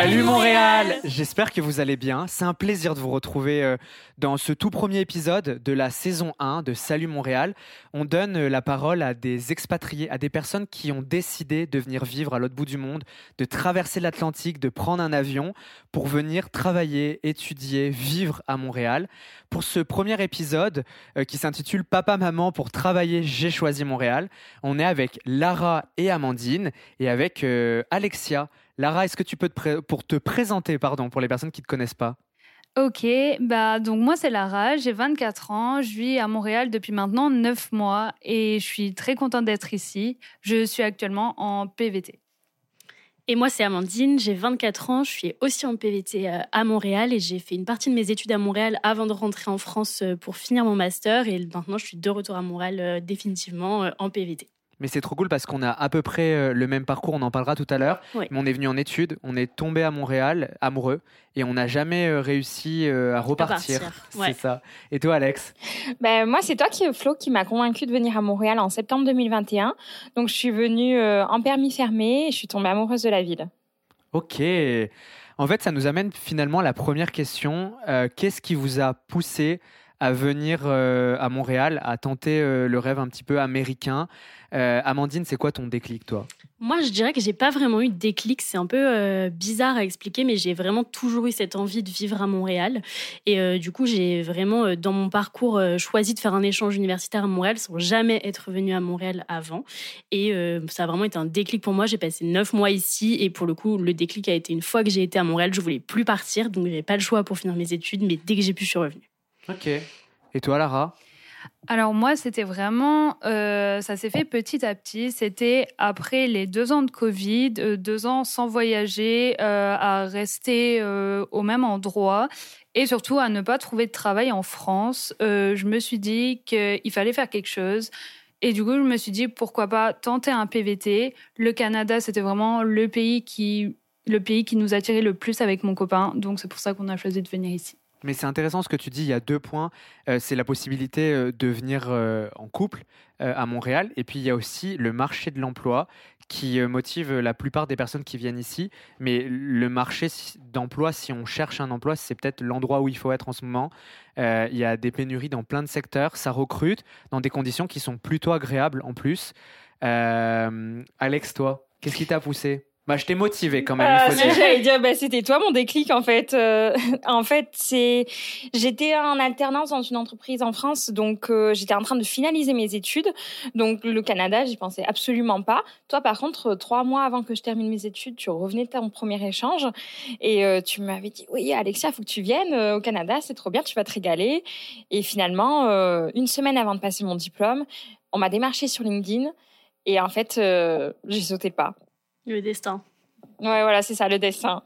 Salut Montréal J'espère que vous allez bien. C'est un plaisir de vous retrouver euh, dans ce tout premier épisode de la saison 1 de Salut Montréal. On donne euh, la parole à des expatriés, à des personnes qui ont décidé de venir vivre à l'autre bout du monde, de traverser l'Atlantique, de prendre un avion pour venir travailler, étudier, vivre à Montréal. Pour ce premier épisode euh, qui s'intitule Papa Maman pour travailler, j'ai choisi Montréal, on est avec Lara et Amandine et avec Alexia. Lara, est-ce que tu peux te pour te présenter, pardon, pour les personnes qui ne te connaissent pas? Ok, bah donc moi c'est Lara, j'ai 24 ans, je vis à Montréal depuis maintenant 9 mois et je suis très contente d'être ici. Je suis actuellement en PVT. Et moi, c'est Amandine, j'ai 24 ans, je suis aussi en PVT euh, à Montréal et j'ai fait une partie de mes études à Montréal avant de rentrer en France euh, pour finir mon master. Et maintenant, je suis de retour à Montréal euh, définitivement en PVT. Mais c'est trop cool parce qu'on a à peu près euh, le même parcours, on en parlera tout à l'heure. Mais on est venu en études, on est tombé à Montréal, amoureux, et on n'a jamais euh, réussi euh, à repartir. C'est ça. Et toi, Alex? Ben, Moi, c'est toi, qui, Flo, qui m'a convaincu de venir à Montréal en septembre 2021. Donc, je suis venue en permis fermé et je suis tombée amoureuse de la ville. Ok. En fait, ça nous amène finalement à la première question. Qu'est-ce qui vous a poussé à venir à Montréal, à tenter le rêve un petit peu américain? Euh, Amandine, c'est quoi ton déclic, toi? Moi, je dirais que j'ai pas vraiment eu de déclic. C'est un peu euh, bizarre à expliquer, mais j'ai vraiment toujours eu cette envie de vivre à Montréal. Et euh, du coup, j'ai vraiment, dans mon parcours, choisi de faire un échange universitaire à Montréal sans jamais être venue à Montréal avant. Et ça a vraiment été un déclic pour moi. J'ai passé neuf mois ici. Et pour le coup, le déclic a été une fois que j'ai été à Montréal, je voulais plus partir. Donc, j'avais pas le choix pour finir mes études. Mais dès que j'ai pu, je suis revenue. Ok. Et toi, Lara? Alors moi, c'était vraiment, euh, ça s'est fait petit à petit. C'était après les deux ans de Covid, euh, deux ans sans voyager, euh, à rester au même endroit et surtout à ne pas trouver de travail en France. je me suis dit qu'il fallait faire quelque chose. Et du coup, je me suis dit pourquoi pas tenter un PVT. Le Canada, c'était vraiment le pays qui, le pays qui nous attirait le plus avec mon copain. Donc c'est pour ça qu'on a choisi de venir ici. Mais c'est intéressant ce que tu dis, il y a deux points. Euh, c'est la possibilité euh, de venir euh, en couple à Montréal, et puis il y a aussi le marché de l'emploi qui motive la plupart des personnes qui viennent ici. Mais le marché d'emploi, si on cherche un emploi, c'est peut-être l'endroit où il faut être en ce moment. il y a des pénuries dans plein de secteurs, ça recrute dans des conditions qui sont plutôt agréables en plus. Alex, toi, qu'est-ce qui t'a poussé? Bah, je t'ai motivé quand même. Il faut ah, J'allais dire, bah, c'était toi mon déclic en fait. Euh, en fait, c'est, j'étais en alternance dans une entreprise en France, donc euh, j'étais en train de finaliser mes études. Donc le Canada, j'y pensais absolument pas. Toi, par contre, trois mois avant que je termine mes études, tu revenais de ton premier échange et euh, tu m'avais dit, oui, Alexia, faut que tu viennes au Canada, c'est trop bien, tu vas te régaler. Et finalement, une semaine avant de passer mon diplôme, on m'a démarché sur LinkedIn et en fait, j'ai sauté le pas. Le destin. Ouais, voilà, c'est ça, le destin.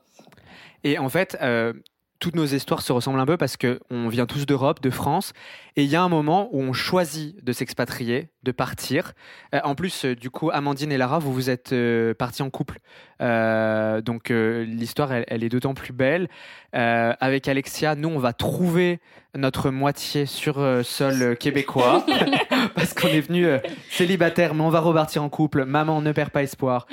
Et en fait, euh, toutes nos histoires se ressemblent un peu parce qu'on vient tous d'Europe, de France, et il y a un moment où on choisit de s'expatrier, de partir. Euh, en plus, euh, du coup, Amandine et Lara, vous vous êtes partis en couple. donc l'histoire, elle, elle, est d'autant plus belle. avec Alexia, nous, on va trouver notre moitié sur sol québécois parce qu'on est venu célibataire, mais on va repartir en couple. Maman, ne perd pas espoir.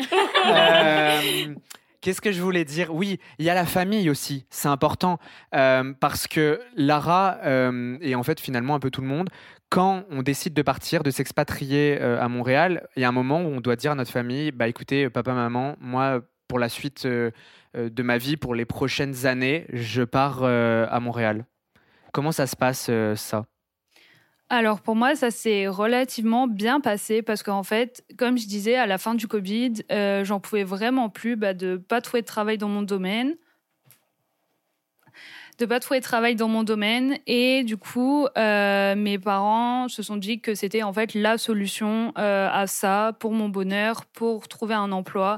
Euh, qu'est-ce que je voulais dire? Oui, il y a la famille aussi, c'est important euh, parce que Lara euh, et en fait finalement un peu tout le monde, quand on décide de partir, de s'expatrier à Montréal, il y a un moment où on doit dire à notre famille, bah écoutez, papa, maman, moi pour la suite de ma vie, pour les prochaines années, je pars à Montréal. Comment ça se passe ça? Alors pour moi, ça s'est relativement bien passé parce qu'en fait, comme je disais, à la fin du Covid, euh, j'en pouvais vraiment plus bah, de pas trouver de travail dans mon domaine. De pas trouver de travail dans mon domaine et du coup euh, mes parents se sont dit que c'était en fait la solution euh, à ça pour mon bonheur pour trouver un emploi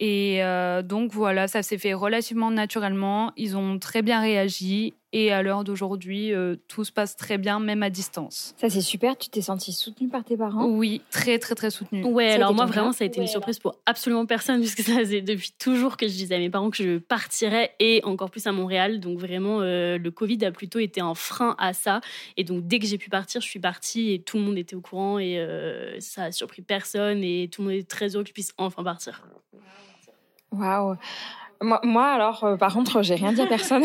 et donc voilà ça s'est fait relativement naturellement ils ont très bien réagi et à l'heure d'aujourd'hui, euh, tout se passe très bien, même à distance. Ça, c'est super. Tu t'es sentie soutenue par tes parents? Oui, très, très, très soutenue. Ouais, alors moi, vraiment, ça a été une surprise pour absolument personne, puisque ça faisait depuis toujours que je disais à mes parents que je partirais, et encore plus à Montréal. Donc, vraiment, euh, le Covid a plutôt été un frein à ça. Et donc, dès que j'ai pu partir, je suis partie, et tout le monde était au courant, et euh, ça a surpris personne, et tout le monde est très heureux que je puisse enfin partir. Waouh Moi, moi, alors, euh, par contre, j'ai rien dit à personne.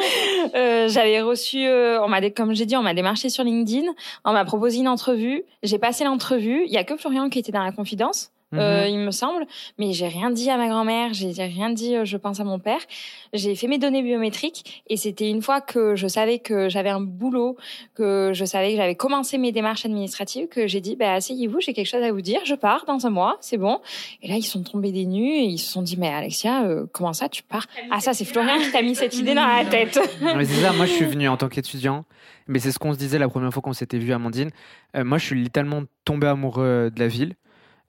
euh, J'avais reçu, euh, on m'a, comme j'ai dit, on m'a démarché sur LinkedIn, on m'a proposé une entrevue. J'ai passé l'entrevue. Il y a que Florian qui était dans la confidence. Euh, Mhm. il me semble, mais j'ai rien dit à ma grand-mère, j'ai rien dit, euh, je pense à mon père. J'ai fait mes données biométriques et c'était une fois que je savais que j'avais un boulot, que je savais que j'avais commencé mes démarches administratives, que j'ai dit, bah, asseyez-vous, j'ai quelque chose à vous dire, je pars dans un mois, c'est bon. Et là, ils sont tombés des nues et ils se sont dit, mais Alexia, euh, comment ça, tu pars? Ah ça, c'est Florian qui t'a mis cette idée dans la tête. Mais c'est ça, moi je suis venu en tant qu'étudiant, mais c'est ce qu'on se disait la première fois qu'on s'était vu, Amandine. Euh, moi je suis littéralement tombé amoureux de la ville.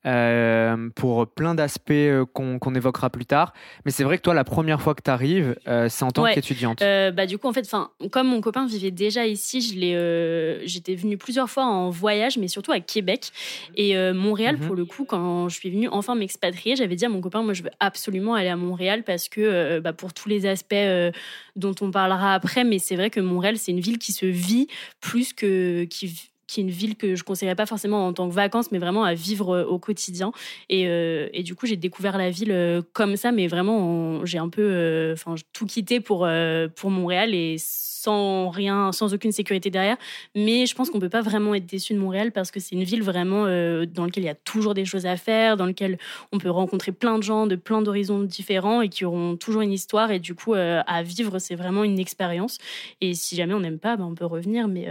Euh, pour plein d'aspects euh, qu'on évoquera plus tard. Mais c'est vrai que toi, la première fois que tu arrives, c'est en tant Ouais. qu'étudiante. Euh, bah, du coup, en fait, comme mon copain vivait déjà ici, euh, j'étais venue plusieurs fois en voyage, mais surtout à Québec. Et euh, Montréal, Mhm. pour le coup, quand je suis venue enfin m'expatrier, j'avais dit à mon copain, moi, je veux absolument aller à Montréal parce que, euh, bah, pour tous les aspects euh, dont on parlera après, mais c'est vrai que Montréal, c'est une ville qui se vit plus que qui qui est une ville que je conseillerais pas forcément en tant que vacances, mais vraiment à vivre euh, au quotidien. Et, euh, et du coup, j'ai découvert la ville euh, comme ça, mais vraiment, en- j'ai un peu, tout quitté pour pour Montréal et sans rien, sans aucune sécurité derrière. Mais je pense qu'on peut pas vraiment être déçu de Montréal parce que c'est une ville vraiment dans laquelle il y a toujours des choses à faire, dans laquelle on peut rencontrer plein de gens de plein d'horizons différents et qui auront toujours une histoire. Et du coup, à vivre, c'est vraiment une expérience. Et si jamais on n'aime pas, ben, on peut revenir. Mais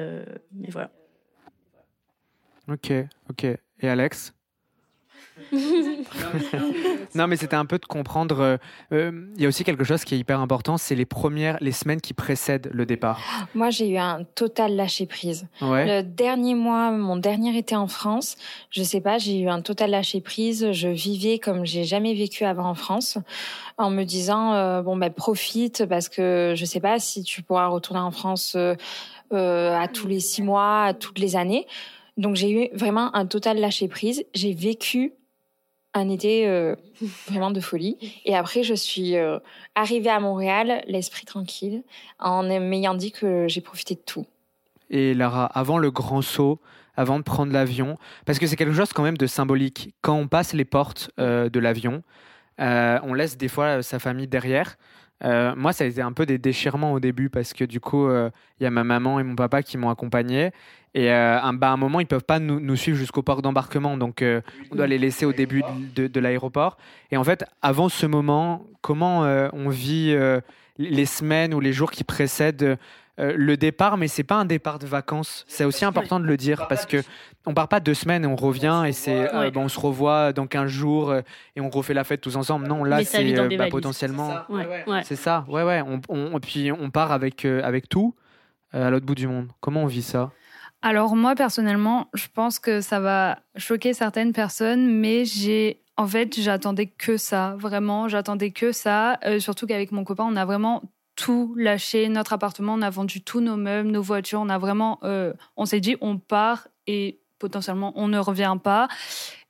voilà. Ok, ok. Et Alex? Non, mais c'était un peu de comprendre. euh, euh, Il y a aussi quelque chose qui est hyper important, c'est les premières, les semaines qui précèdent le départ. Moi, j'ai eu un total lâcher prise. Ouais. Le dernier mois, mon dernier été en France, je sais pas, j'ai eu un total lâcher prise. Je vivais comme j'ai jamais vécu avant en France, en me disant euh, bon ben profite parce que je sais pas si tu pourras retourner en France euh, à tous les six mois, à toutes les années. Donc j'ai eu vraiment un total lâcher prise. J'ai vécu un été euh, vraiment de folie. Et après, je suis euh, arrivée à Montréal, l'esprit tranquille, en m'ayant dit que j'ai profité de tout. Et Lara, avant le grand saut, avant de prendre l'avion, parce que c'est quelque chose quand même de symbolique. Quand on passe les portes euh, de l'avion, on laisse des fois sa famille derrière. Euh, moi, ça a été un peu des déchirements au début parce que du coup, euh, il y a ma maman et mon papa qui m'ont accompagné. Et euh, un, bah, à un moment, ils peuvent pas nous, suivre jusqu'au port d'embarquement. Donc, on doit les laisser au début de, l'aéroport. Et en fait, avant ce moment, comment on vit les semaines ou les jours qui précèdent euh, le départ, mais c'est pas un départ de vacances. C'est aussi important de le dire parce que on part pas deux semaines et on revient et c'est euh, Ouais. bon, on se revoit dans 15 jours euh, et on refait la fête tous ensemble. Non, là c'est bah, potentiellement. Ouais, ouais. C'est ça, ouais, ouais. On, puis on part avec, euh, avec tout euh, à l'autre bout du monde. Comment on vit ça? Alors moi personnellement, je pense que ça va choquer certaines personnes, mais j'ai en fait j'attendais que ça, vraiment, j'attendais que ça. Euh, surtout qu'avec mon copain, on a vraiment tout lâché, notre appartement, on a vendu tous nos meubles, nos voitures, on a vraiment, euh, on s'est dit on part et potentiellement on ne revient pas.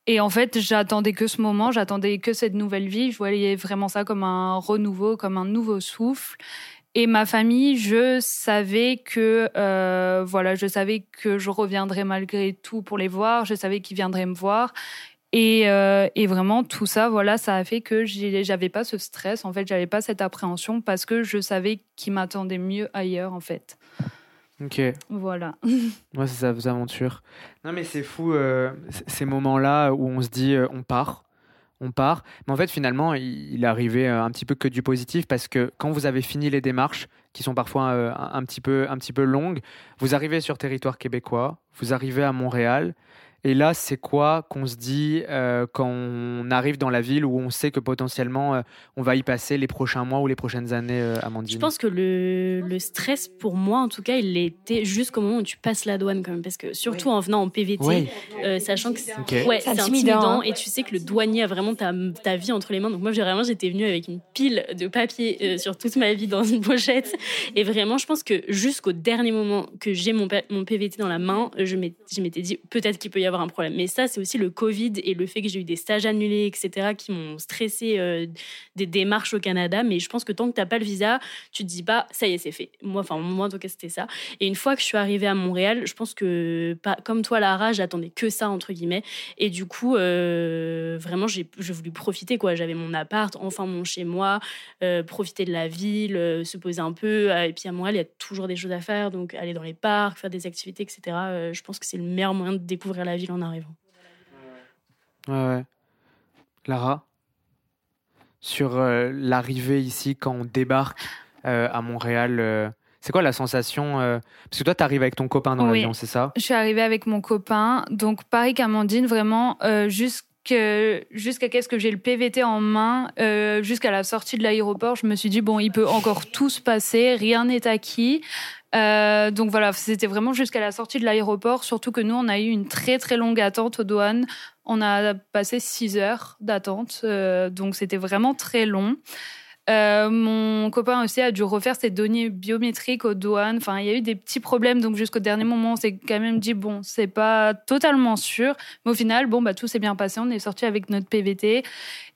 Et en fait, j'attendais que ce moment, j'attendais que cette nouvelle vie. Je voyais vraiment ça comme un renouveau, comme un nouveau souffle. Et ma famille, je savais que euh, voilà, je savais que je reviendrais malgré tout pour les voir. Je savais qu'ils viendraient me voir. Et, euh, et vraiment tout ça, voilà, ça a fait que j'avais pas ce stress. En fait, j'avais pas cette appréhension parce que je savais qu'ils m'attendaient mieux ailleurs. En fait, Ok, voilà. moi c'est ça, vos aventures. Non mais c'est fou euh, ces moments-là où on se dit euh, on part, on part. Mais en fait finalement il, il est arrivé euh, un petit peu que du positif parce que quand vous avez fini les démarches qui sont parfois un, un petit peu un petit peu longues, vous arrivez sur territoire québécois, vous arrivez à Montréal. Et là, c'est quoi qu'on se dit euh, quand on arrive dans la ville où on sait que potentiellement euh, on va y passer les prochains mois ou les prochaines années, euh, Amandine Je pense que le, le stress, pour moi en tout cas, il était jusqu'au moment où tu passes la douane quand même. Parce que surtout en venant en PVT, Oui. euh, sachant que c'est Ok. ouais, intimidant, intimidant hein. et tu sais que le douanier a vraiment ta, ta vie entre les mains. Donc moi, vraiment, j'étais venue avec une pile de papier euh, sur toute ma vie dans une pochette. Et vraiment, je pense que jusqu'au dernier moment que j'ai mon, PVT dans la main, je m'étais dit peut-être qu'il peut y avoir un problème. Mais ça, c'est aussi le Covid et le fait que j'ai eu des stages annulés, etc., qui m'ont stressé euh, des démarches au Canada. Mais je pense que tant que tu n'as pas le visa, tu te dis pas, ça y est, c'est fait. Moi, enfin, moi, en tout cas, c'était ça. Et une fois que je suis arrivée à Montréal, je pense que, pas, comme toi, Lara, j'attendais que ça, entre guillemets. Et du coup, euh, vraiment, j'ai voulu profiter, quoi. J'avais mon appart, enfin mon chez moi, euh, profiter de la ville, se poser un peu. Et puis à Montréal, il y a toujours des choses à faire. Donc, aller dans les parcs, faire des activités, etc. je pense que c'est le meilleur moyen de découvrir la ville en arrivant. Ouais, ouais. Lara sur euh, l'arrivée ici quand on débarque euh, à Montréal euh, c'est quoi la sensation Parce que toi, tu arrives avec ton copain dans l'avion, c'est ça? Je suis arrivée avec mon copain. Donc, pareil qu'Amandine, vraiment, jusqu'à jusqu'à ce que j'ai le PVT en main, jusqu'à la sortie de l'aéroport, je me suis dit, bon, il peut encore tout se passer, rien n'est acquis. Donc voilà, c'était vraiment jusqu'à la sortie de l'aéroport, surtout que nous, on a eu une très très longue attente aux douanes. On a passé six heures d'attente, euh, donc c'était vraiment très long. Euh, mon copain aussi a dû refaire ses données biométriques aux douanes. Enfin, il y a eu des petits problèmes, donc jusqu'au dernier moment, on s'est quand même dit bon, c'est pas totalement sûr, mais au final, bon, bah tout s'est bien passé. On est sorti avec notre PVT.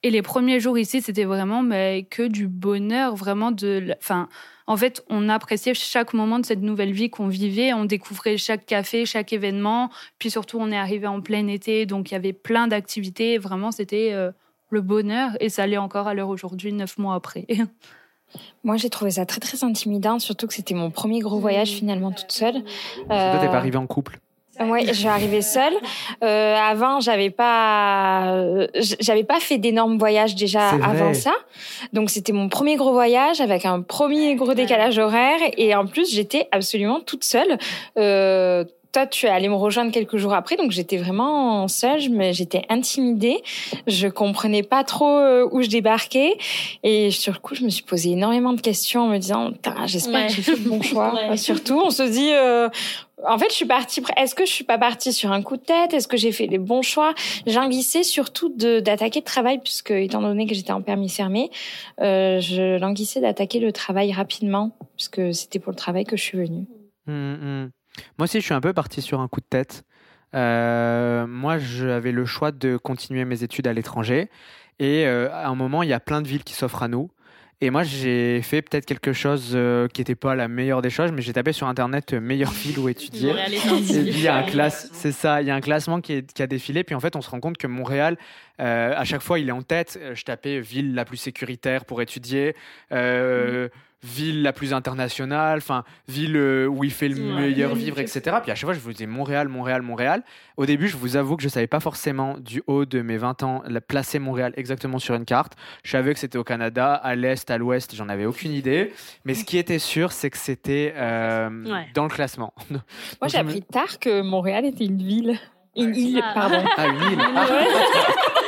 Et les premiers jours ici, c'était vraiment mais que du bonheur, vraiment de, enfin en fait, on appréciait chaque moment de cette nouvelle vie qu'on vivait. On découvrait chaque café, chaque événement. Puis surtout, on est arrivé en plein été, donc il y avait plein d'activités. Vraiment, c'était euh, le bonheur. Et ça allait encore à l'heure aujourd'hui, neuf mois après. Moi, j'ai trouvé ça très très intimidant, surtout que c'était mon premier gros voyage finalement toute seule. Euh... Toi, t'es pas arrivée en couple? Oui, je suis arrivée seule. Euh, avant, j'avais pas, j'avais pas fait d'énormes voyages déjà avant ça. Donc c'était mon premier gros voyage avec un premier gros décalage horaire et en plus j'étais absolument toute seule. Euh, toi, tu es allé me rejoindre quelques jours après, donc j'étais vraiment seule, mais j'étais intimidée. Je comprenais pas trop euh, où je débarquais, et sur le coup, je me suis posé énormément de questions en me disant, j'espère que j'ai fait le bon choix. Surtout, on se dit, euh, en fait, je suis partie. Est-ce que je suis pas partie sur un coup de tête? Est-ce que j'ai fait les bons choix? J'anguissais surtout d'attaquer le travail, puisque étant donné que j'étais en permis fermé, euh, je languissais d'attaquer le travail rapidement, puisque c'était pour le travail que je suis venue. Mmh, mmh. Moi aussi, je suis un peu partie sur un coup de tête. Euh, moi, j'avais le choix de continuer mes études à l'étranger. Et euh, à un moment, il y a plein de villes qui s'offrent à nous. Et moi, j'ai fait peut-être quelque chose euh, qui n'était pas la meilleure des choses, mais j'ai tapé sur Internet euh, meilleure ville où étudier. il y a un classe, c'est ça, il y a un classement qui, qui, a défilé. Puis en fait, on se rend compte que Montréal, à chaque fois, il est en tête. Je tapais ville la plus sécuritaire pour étudier. Ville la plus internationale, enfin ville euh, où il fait le meilleur vivre, etc. Puis à chaque fois, je vous disais Montréal, Montréal, Montréal. Au début, je vous avoue que je savais pas forcément du haut de mes 20 ans placer Montréal exactement sur une carte. Je savais que c'était au Canada, à l'est, à l'ouest, j'en avais aucune idée. Mais ce qui était sûr, c'est que c'était euh, dans le classement. Moi, j'ai appris tard que Montréal était une ville. Une île, pardon. Ah, une île.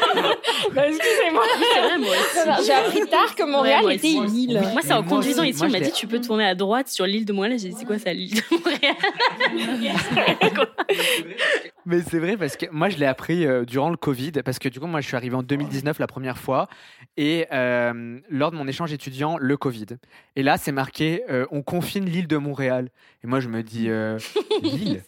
excusez-moi. J'ai appris tard que Montréal était une île. Moi, c'est en conduisant ici, on m'a dit tu peux tourner à droite sur l'île de Montréal. J'ai dit c'est quoi ça, l'île de Montréal? Mais c'est vrai parce que moi, je l'ai appris euh, durant le Covid parce que du coup, moi, je suis arrivé en 2019 la première fois et euh, lors de mon échange étudiant, le Covid. Et là, c'est marqué euh, on confine l'île de Montréal. Et moi, je me dis l'île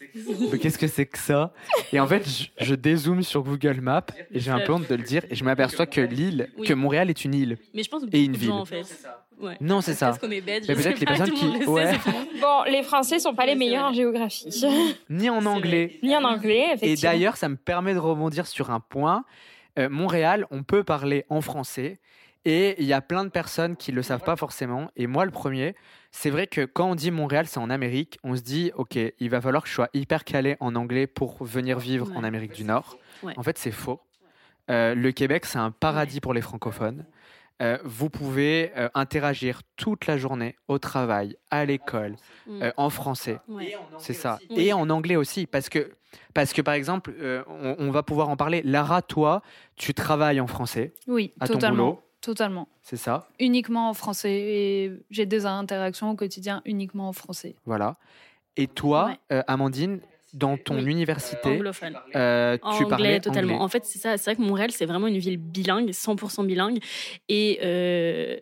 Qu'est-ce que c'est que ça? Et en fait, je, je dézoome sur Google Maps et j'ai un peu honte de le dire et je m'aperçois que l'île, que Montréal est une île Mais je pense et une ville. en fait. Non, c'est ça. Parce qu'on est bête. peut-être les personnes qui. Bon, les Français sont pas les meilleurs en géographie. Ni en anglais. Ni en anglais, effectivement. Et d'ailleurs, ça me permet de rebondir sur un point. Euh, Montréal, on peut parler en français. Et il y a plein de personnes qui ne le savent pas forcément. Et moi, le premier, c'est vrai que quand on dit Montréal, c'est en Amérique, on se dit, OK, il va falloir que je sois hyper calé en anglais pour venir vivre en Amérique du Nord. En fait, c'est faux. Euh, le Québec, c'est un paradis pour les francophones. Euh, vous pouvez euh, interagir toute la journée au travail, à l'école, mm. en français. C'est ça. Et en anglais aussi, parce que, parce que par exemple, on, va pouvoir en parler. Lara, toi, tu travailles en français. Oui, à totalement. Ton boulot. Totalement. C'est ça. Uniquement en français. Et j'ai des interactions au quotidien uniquement en français. Voilà. Et toi, Amandine, dans ton Oui. université, Anglophone. euh, tu anglais parlais totalement. anglais. En fait, c'est ça. C'est vrai que Montréal, c'est vraiment une ville bilingue, 100% bilingue. Et euh,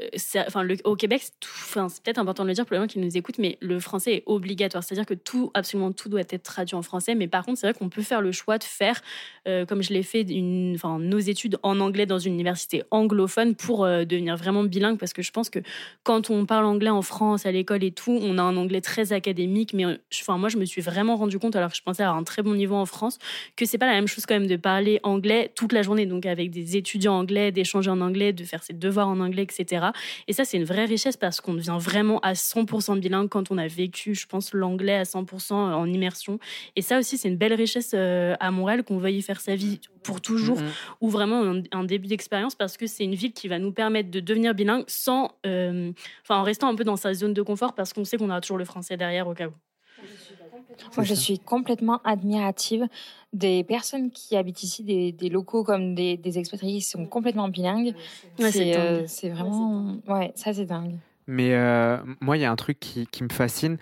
enfin, le- au Québec, c'est tout- enfin, c'est peut-être important de le dire pour les gens qui nous écoutent, mais le français est obligatoire. C'est-à-dire que tout, absolument tout, doit être traduit en français. Mais par contre, c'est vrai qu'on peut faire le choix de faire, euh, comme je l'ai fait, une, enfin, nos études en anglais dans une université anglophone pour euh, devenir vraiment bilingue. Parce que je pense que quand on parle anglais en France, à l'école et tout, on a un anglais très académique. Mais enfin, moi, je me suis vraiment rendu compte, alors que je pensais avoir un très bon niveau en France, que c'est pas la même chose quand même de parler anglais toute la journée, donc avec des étudiants anglais, d'échanger en anglais, de faire ses devoirs en anglais, etc. Et ça, c'est une vraie richesse parce qu'on devient vraiment à 100% bilingue quand on a vécu, je pense, l'anglais à 100% en immersion. Et ça aussi, c'est une belle richesse euh, à Montréal qu'on veuille y faire sa vie pour toujours Mhm. ou vraiment un, un début d'expérience parce que c'est une ville qui va nous permettre de devenir bilingue sans, euh, enfin, en restant un peu dans sa zone de confort parce qu'on sait qu'on a toujours le français derrière au cas où. Moi, je suis complètement admirative des personnes qui habitent ici, des, des locaux comme des, des expatriés qui sont complètement bilingues. Ouais, c'est c'est euh, c'est vraiment. Ouais, ça, c'est dingue. Mais euh, moi, il y a un truc qui, qui me fascine.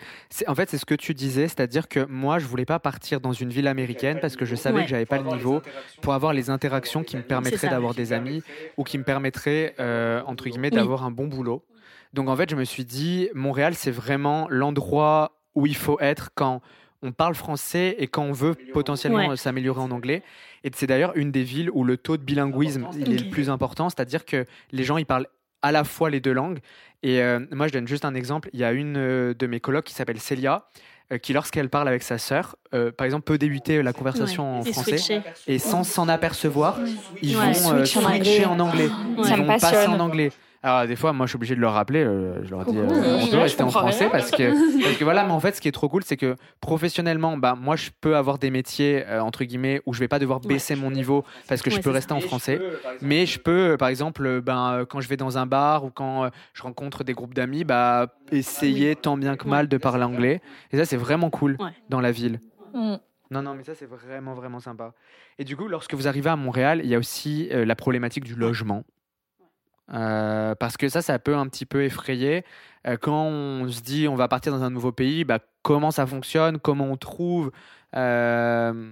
En fait, c'est ce que tu disais, c'est-à-dire que moi, je voulais pas partir dans une ville américaine parce que je savais Ouais. que j'avais pas le niveau pour avoir les interactions qui me permettraient d'avoir des amis ou qui me permettraient euh, entre guillemets Oui. d'avoir un bon boulot. Donc en fait, je me suis dit, Montréal, c'est vraiment l'endroit où il faut être quand on parle français et quand on veut potentiellement Ouais. s'améliorer en anglais. Et c'est d'ailleurs une des villes où le taux de bilinguisme il est le plus important, c'est-à-dire que les gens ils parlent à la fois les deux langues. Et euh, moi, je donne juste un exemple. Il y a une euh, de mes colocs qui s'appelle Célia, euh, qui lorsqu'elle parle avec sa sœur, euh, par exemple, peut débuter la conversation en Et français switcher. et sans s'en apercevoir, ils Ouais. vont euh, Switch en switcher anglais. en anglais. Ouais. Ils vont passer en anglais. Alors des fois, moi, je suis obligé de leur rappeler. euh, je leur dis, euh, on peut rester en français rien. parce que parce que voilà. Mais en fait, ce qui est trop cool, c'est que professionnellement, bah moi, je peux avoir des métiers euh, entre guillemets où je vais pas devoir Ouais. baisser mon niveau parce que je peux rester ça. en français. Mais je peux, euh, par exemple, ben, quand je vais dans un bar ou quand je rencontre des groupes d'amis, bah, essayer tant bien que mal de parler anglais. Et ça, c'est vraiment cool Ouais. dans la ville. Mm. Non, non, mais ça, c'est vraiment, vraiment sympa. Et du coup, lorsque vous arrivez à Montréal, il y a aussi euh, la problématique du logement. Euh, parce que ça, ça peut un petit peu effrayer. Euh, quand on se dit on va partir dans un nouveau pays, bah, comment ça fonctionne, comment on trouve, euh,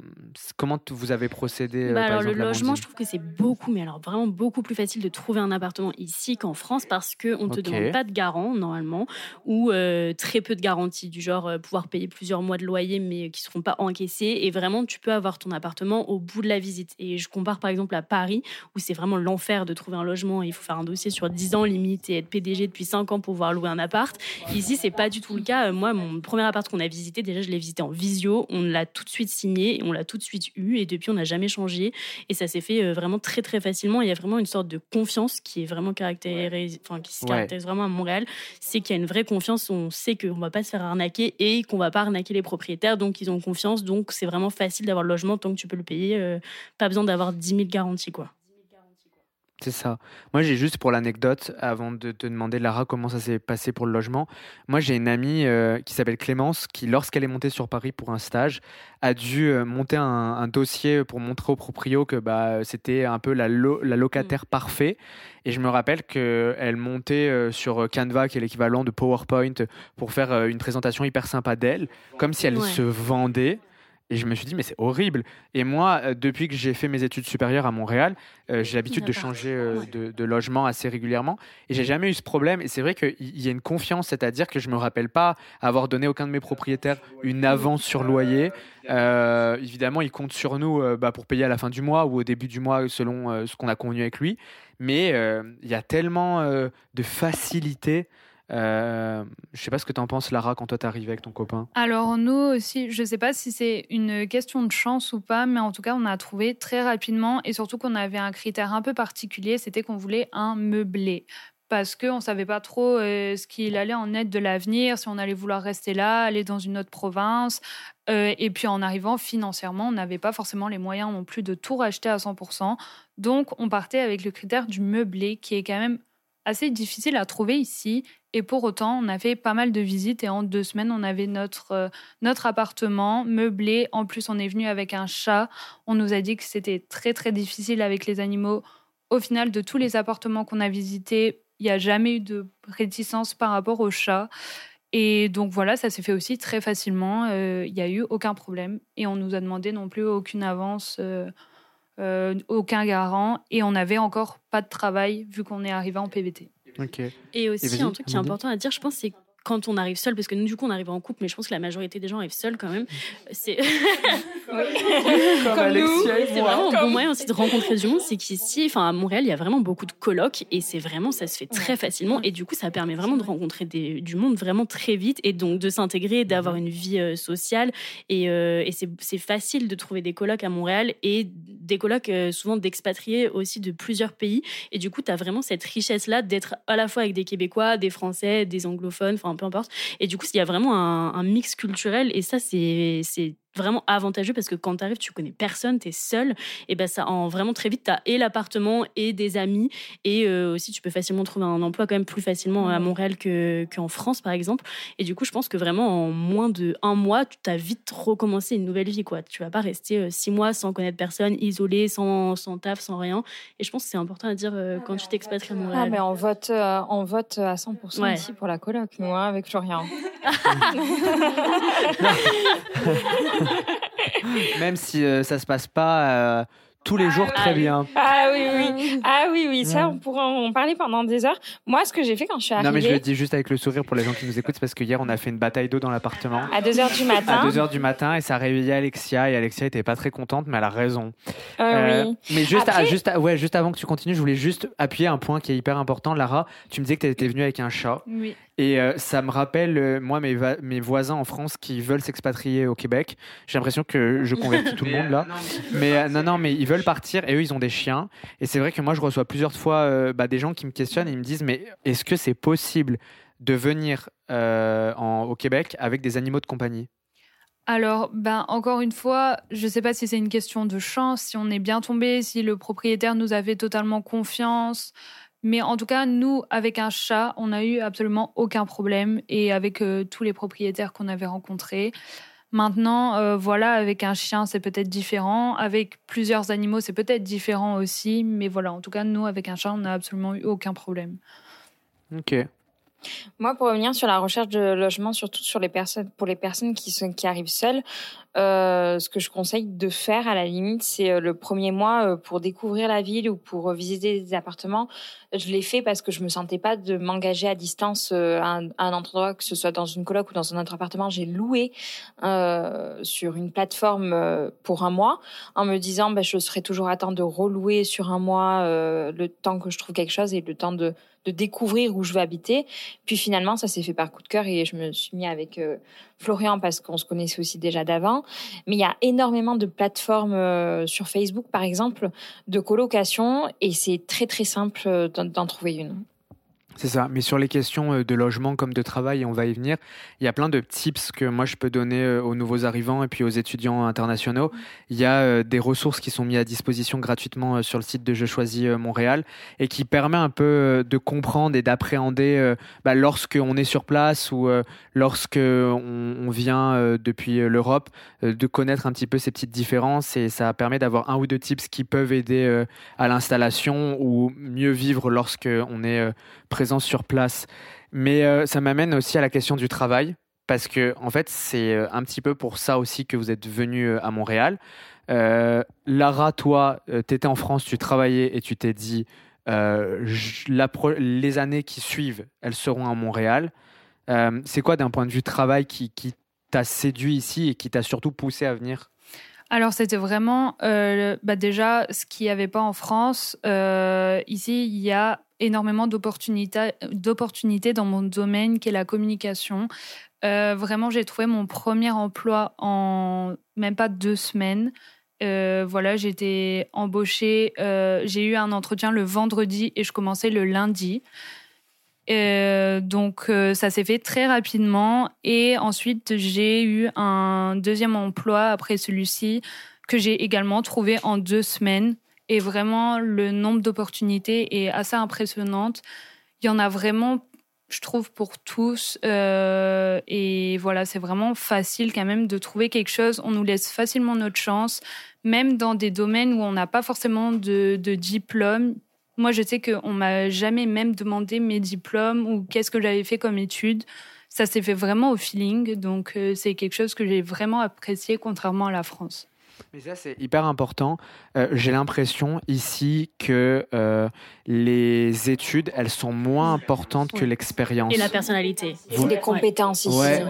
comment vous avez procédé euh, Bah par alors le logement, je trouve que c'est beaucoup, mais alors vraiment beaucoup plus facile de trouver un appartement ici qu'en France parce que on te demande pas de garant normalement ou euh, très peu de garanties du genre euh, pouvoir payer plusieurs mois de loyer mais qui seront pas encaissés et vraiment tu peux avoir ton appartement au bout de la visite. Et je compare par exemple à Paris où c'est vraiment l'enfer de trouver un logement. Il faut faire un dossier sur 10 ans limite et être PDG depuis 5 ans pour pouvoir louer un appart. Ici c'est pas du tout le cas. Euh, Moi mon premier appart qu'on a visité déjà je l'ai visité en visio, on l'a tout de suite signé et on l'a tout de suite eu et depuis on n'a jamais changé et ça s'est fait euh, vraiment très très facilement. Il y a vraiment une sorte de confiance qui est vraiment caractérisée, enfin qui se Ouais. caractérise vraiment à Montréal, c'est qu'il y a une vraie confiance. On sait qu'on va pas se faire arnaquer et qu'on va pas arnaquer les propriétaires, donc ils ont confiance. Donc c'est vraiment facile d'avoir le logement tant que tu peux le payer. euh, pas besoin d'avoir 10 000 garanties quoi. C'est ça. Moi, j'ai juste pour l'anecdote, avant de te demander, Lara, comment ça s'est passé pour le logement. Moi, j'ai une amie euh, qui s'appelle Clémence, qui, lorsqu'elle est montée sur Paris pour un stage, a dû euh, monter un, un dossier pour montrer au proprio que bah, c'était un peu la, lo- la locataire parfait. Et je me rappelle qu'elle montait euh, sur Canva, qui est l'équivalent de PowerPoint, pour faire une présentation hyper sympa d'elle, comme si elle Ouais. se vendait. Et je me suis dit, mais c'est horrible. Et moi, euh, depuis que j'ai fait mes études supérieures à Montréal, euh, j'ai l'habitude de changer euh, de, de logement assez régulièrement. Et j'ai jamais eu ce problème. Et c'est vrai qu'il y a une confiance, c'est-à-dire que je me rappelle pas avoir donné aucun de mes propriétaires une avance sur loyer. Euh, évidemment, il compte sur nous bah, pour payer à la fin du mois ou au début du mois selon ce qu'on a convenu avec lui. Mais il y a tellement de facilité. Euh, je sais pas ce que tu en penses, Lara, quand toi t'arrives avec ton copain. Alors nous aussi, je ne sais pas si c'est une question de chance ou pas, mais en tout cas, on a trouvé très rapidement et surtout qu'on avait un critère un peu particulier, c'était qu'on voulait un meublé. Parce qu'on ne savait pas trop euh, ce qu'il allait en être de l'avenir, si on allait vouloir rester là, aller dans une autre province. Euh, et puis en arrivant financièrement, on n'avait pas forcément les moyens non plus de tout racheter à 100%. Donc on partait avec le critère du meublé, qui est quand même assez difficile à trouver ici. Et pour autant, on a fait pas mal de visites et en deux semaines, on avait notre, euh, notre appartement meublé. En plus, on est venu avec un chat. On nous a dit que c'était très très difficile avec les animaux. Au final, de tous les appartements qu'on a visités, il n'y a jamais eu de réticence par rapport au chat. Et donc voilà, ça s'est fait aussi très facilement. Il n'y a eu aucun problème. Et on nous a demandé non plus aucune avance, aucun garant. Et on n'avait encore pas de travail vu qu'on est arrivé en PVT. Et aussi, un truc qui est important à dire, je pense, c'est quand on arrive seul, parce que nous, du coup, on arrive en couple, mais je pense que la majorité des gens arrivent seuls quand même. C'est comme. C'est vraiment un bon moyen aussi de rencontrer du monde. C'est qu'ici, enfin, à Montréal, il y a vraiment beaucoup de colocs et c'est vraiment, ça se fait très facilement. Et du coup, ça permet vraiment de rencontrer des, du monde vraiment très vite et donc de s'intégrer, d'avoir une vie euh, sociale. Et, euh, et c'est facile de trouver des colocs à Montréal et des colocs euh, souvent d'expatriés aussi de plusieurs pays. Et du coup, tu as vraiment cette richesse-là d'être à la fois avec des Québécois, des Français, des anglophones, enfin, Et du coup, il y a vraiment un, un mix culturel et ça, c'est vraiment avantageux parce que quand tu arrives, tu connais personne, tu es seul. Et ben ça, en vraiment très vite, tu as et l'appartement et des amis. Et euh, aussi, tu peux facilement trouver un emploi quand même plus facilement à Montréal qu'en France, par exemple. Et du coup, je pense que vraiment, en moins de un mois, tu as vite recommencé une nouvelle vie. Quoi. Tu vas pas rester euh, six mois sans connaître personne, isolé, sans, sans taf, sans rien. Et je pense que c'est important à dire euh, quand tu t'expatries à Montréal. Ah, mais on vote, on vote à 100% ici pour la coloc, nous, hein, avec Florian. Même si euh, ça se passe pas euh, tous les jours très bien. Ah oui, oui. Ah oui, oui. Ça, on pourrait en parler pendant des heures. Moi, ce que j'ai fait quand je suis arrivée. Non, mais je le dis juste avec le sourire pour les gens qui nous écoutent, parce que hier, on a fait une bataille d'eau dans l'appartement. À 2 heures du matin. À 2 heures du matin, et ça a réveillé Alexia, et Alexia était pas très contente, mais elle a raison. Euh, oui. Mais juste, juste, ouais, juste avant que tu continues, je voulais juste appuyer un point qui est hyper important. Lara, tu me disais que tu étais venue avec un chat. Oui. Et euh, ça me rappelle, euh, moi, mes, mes, voisins en France qui veulent s'expatrier au Québec. J'ai l'impression que je convertis tout le monde là. Mais euh, non, non, mais ils veulent partir et eux, ils ont des chiens. Et c'est vrai que moi, je reçois plusieurs fois bah, des gens qui me questionnent et ils me disent, mais est-ce que c'est possible de venir en, au Québec avec des animaux de compagnie? Alors, ben, encore une fois, je ne sais pas si c'est une question de chance, si on est bien tombé, si le propriétaire nous avait totalement confiance, mais en tout cas, nous, avec un chat, on n'a eu absolument aucun problème et avec euh, tous les propriétaires qu'on avait rencontrés. Maintenant, euh, voilà, avec un chien, c'est peut-être différent. Avec plusieurs animaux, c'est peut-être différent aussi. Mais voilà, en tout cas, nous, avec un chat, on n'a absolument eu aucun problème. Ok. Moi, pour revenir sur la recherche de logement, surtout sur les personnes, pour les personnes qui, sont, qui arrivent seules, euh, ce que je conseille de faire à la limite, c'est euh, le premier mois euh, pour découvrir la ville ou pour visiter des appartements. Je l'ai fait parce que je me sentais pas de m'engager à distance à un, endroit, que ce soit dans une coloc ou dans un autre appartement. J'ai loué sur une plateforme pour un mois en me disant, ben, je serai toujours à temps de relouer sur un mois le temps que je trouve quelque chose et le temps de découvrir où je veux habiter. Puis finalement, ça s'est fait par coup de cœur et je me suis mis avec Florian parce qu'on se connaissait aussi déjà d'avant. Mais il y a énormément de plateformes euh, sur Facebook, par exemple, de colocation et c'est très très simple euh, d'en trouver une. C'est ça. Mais sur les questions euh, de logement comme de travail, on va y venir, il y a plein de tips que moi je peux donner euh, aux nouveaux arrivants et puis aux étudiants internationaux. Il y a euh, des ressources qui sont mises à disposition gratuitement sur le site de Je choisis Montréal et qui permet un peu de comprendre et d'appréhender bah, lorsqu'on est sur place ou lorsque on, vient depuis l'Europe, de connaître un petit peu ces petites différences et ça permet d'avoir un ou deux tips qui peuvent aider à l'installation ou mieux vivre lorsqu'on est présent sur place. Mais euh, ça m'amène aussi à la question du travail, parce que en fait, c'est euh, un petit peu pour ça aussi que vous êtes venu euh, à Montréal. Lara, toi, tu étais en France, tu travaillais et tu t'es dit, les années qui suivent, elles seront à Montréal. c'est quoi d'un point de vue travail qui, qui t'a séduit ici et qui t'a surtout poussé à venir alors c'était vraiment bah déjà ce qu'il n'y avait pas en France. ici, il y a énormément d'opportunités dans mon domaine qui est la communication. Euh, vraiment, j'ai trouvé mon premier emploi en même pas deux semaines. Euh, voilà, j'étais embauchée. Euh, j'ai eu un entretien le vendredi et je commençais le lundi. Donc ça s'est fait très rapidement et ensuite j'ai eu un deuxième emploi après celui-ci que j'ai également trouvé en deux semaines. Et vraiment, le nombre d'opportunités est assez impressionnant. Il y en a vraiment, je trouve, pour tous. Euh, et voilà, c'est vraiment facile quand même de trouver quelque chose. On nous laisse facilement notre chance, même dans des domaines où on n'a pas forcément de diplôme. Moi, je sais qu'on m'a jamais même demandé mes diplômes ou qu'est-ce que j'avais fait comme études. ça s'est fait vraiment au feeling. Donc, euh, c'est quelque chose que j'ai vraiment apprécié, contrairement à la France. Mais ça, c'est hyper important. Euh, j'ai l'impression ici que euh, les études, elles sont moins importantes que l'expérience. Et la personnalité. C'est des compétences ici. Ouais.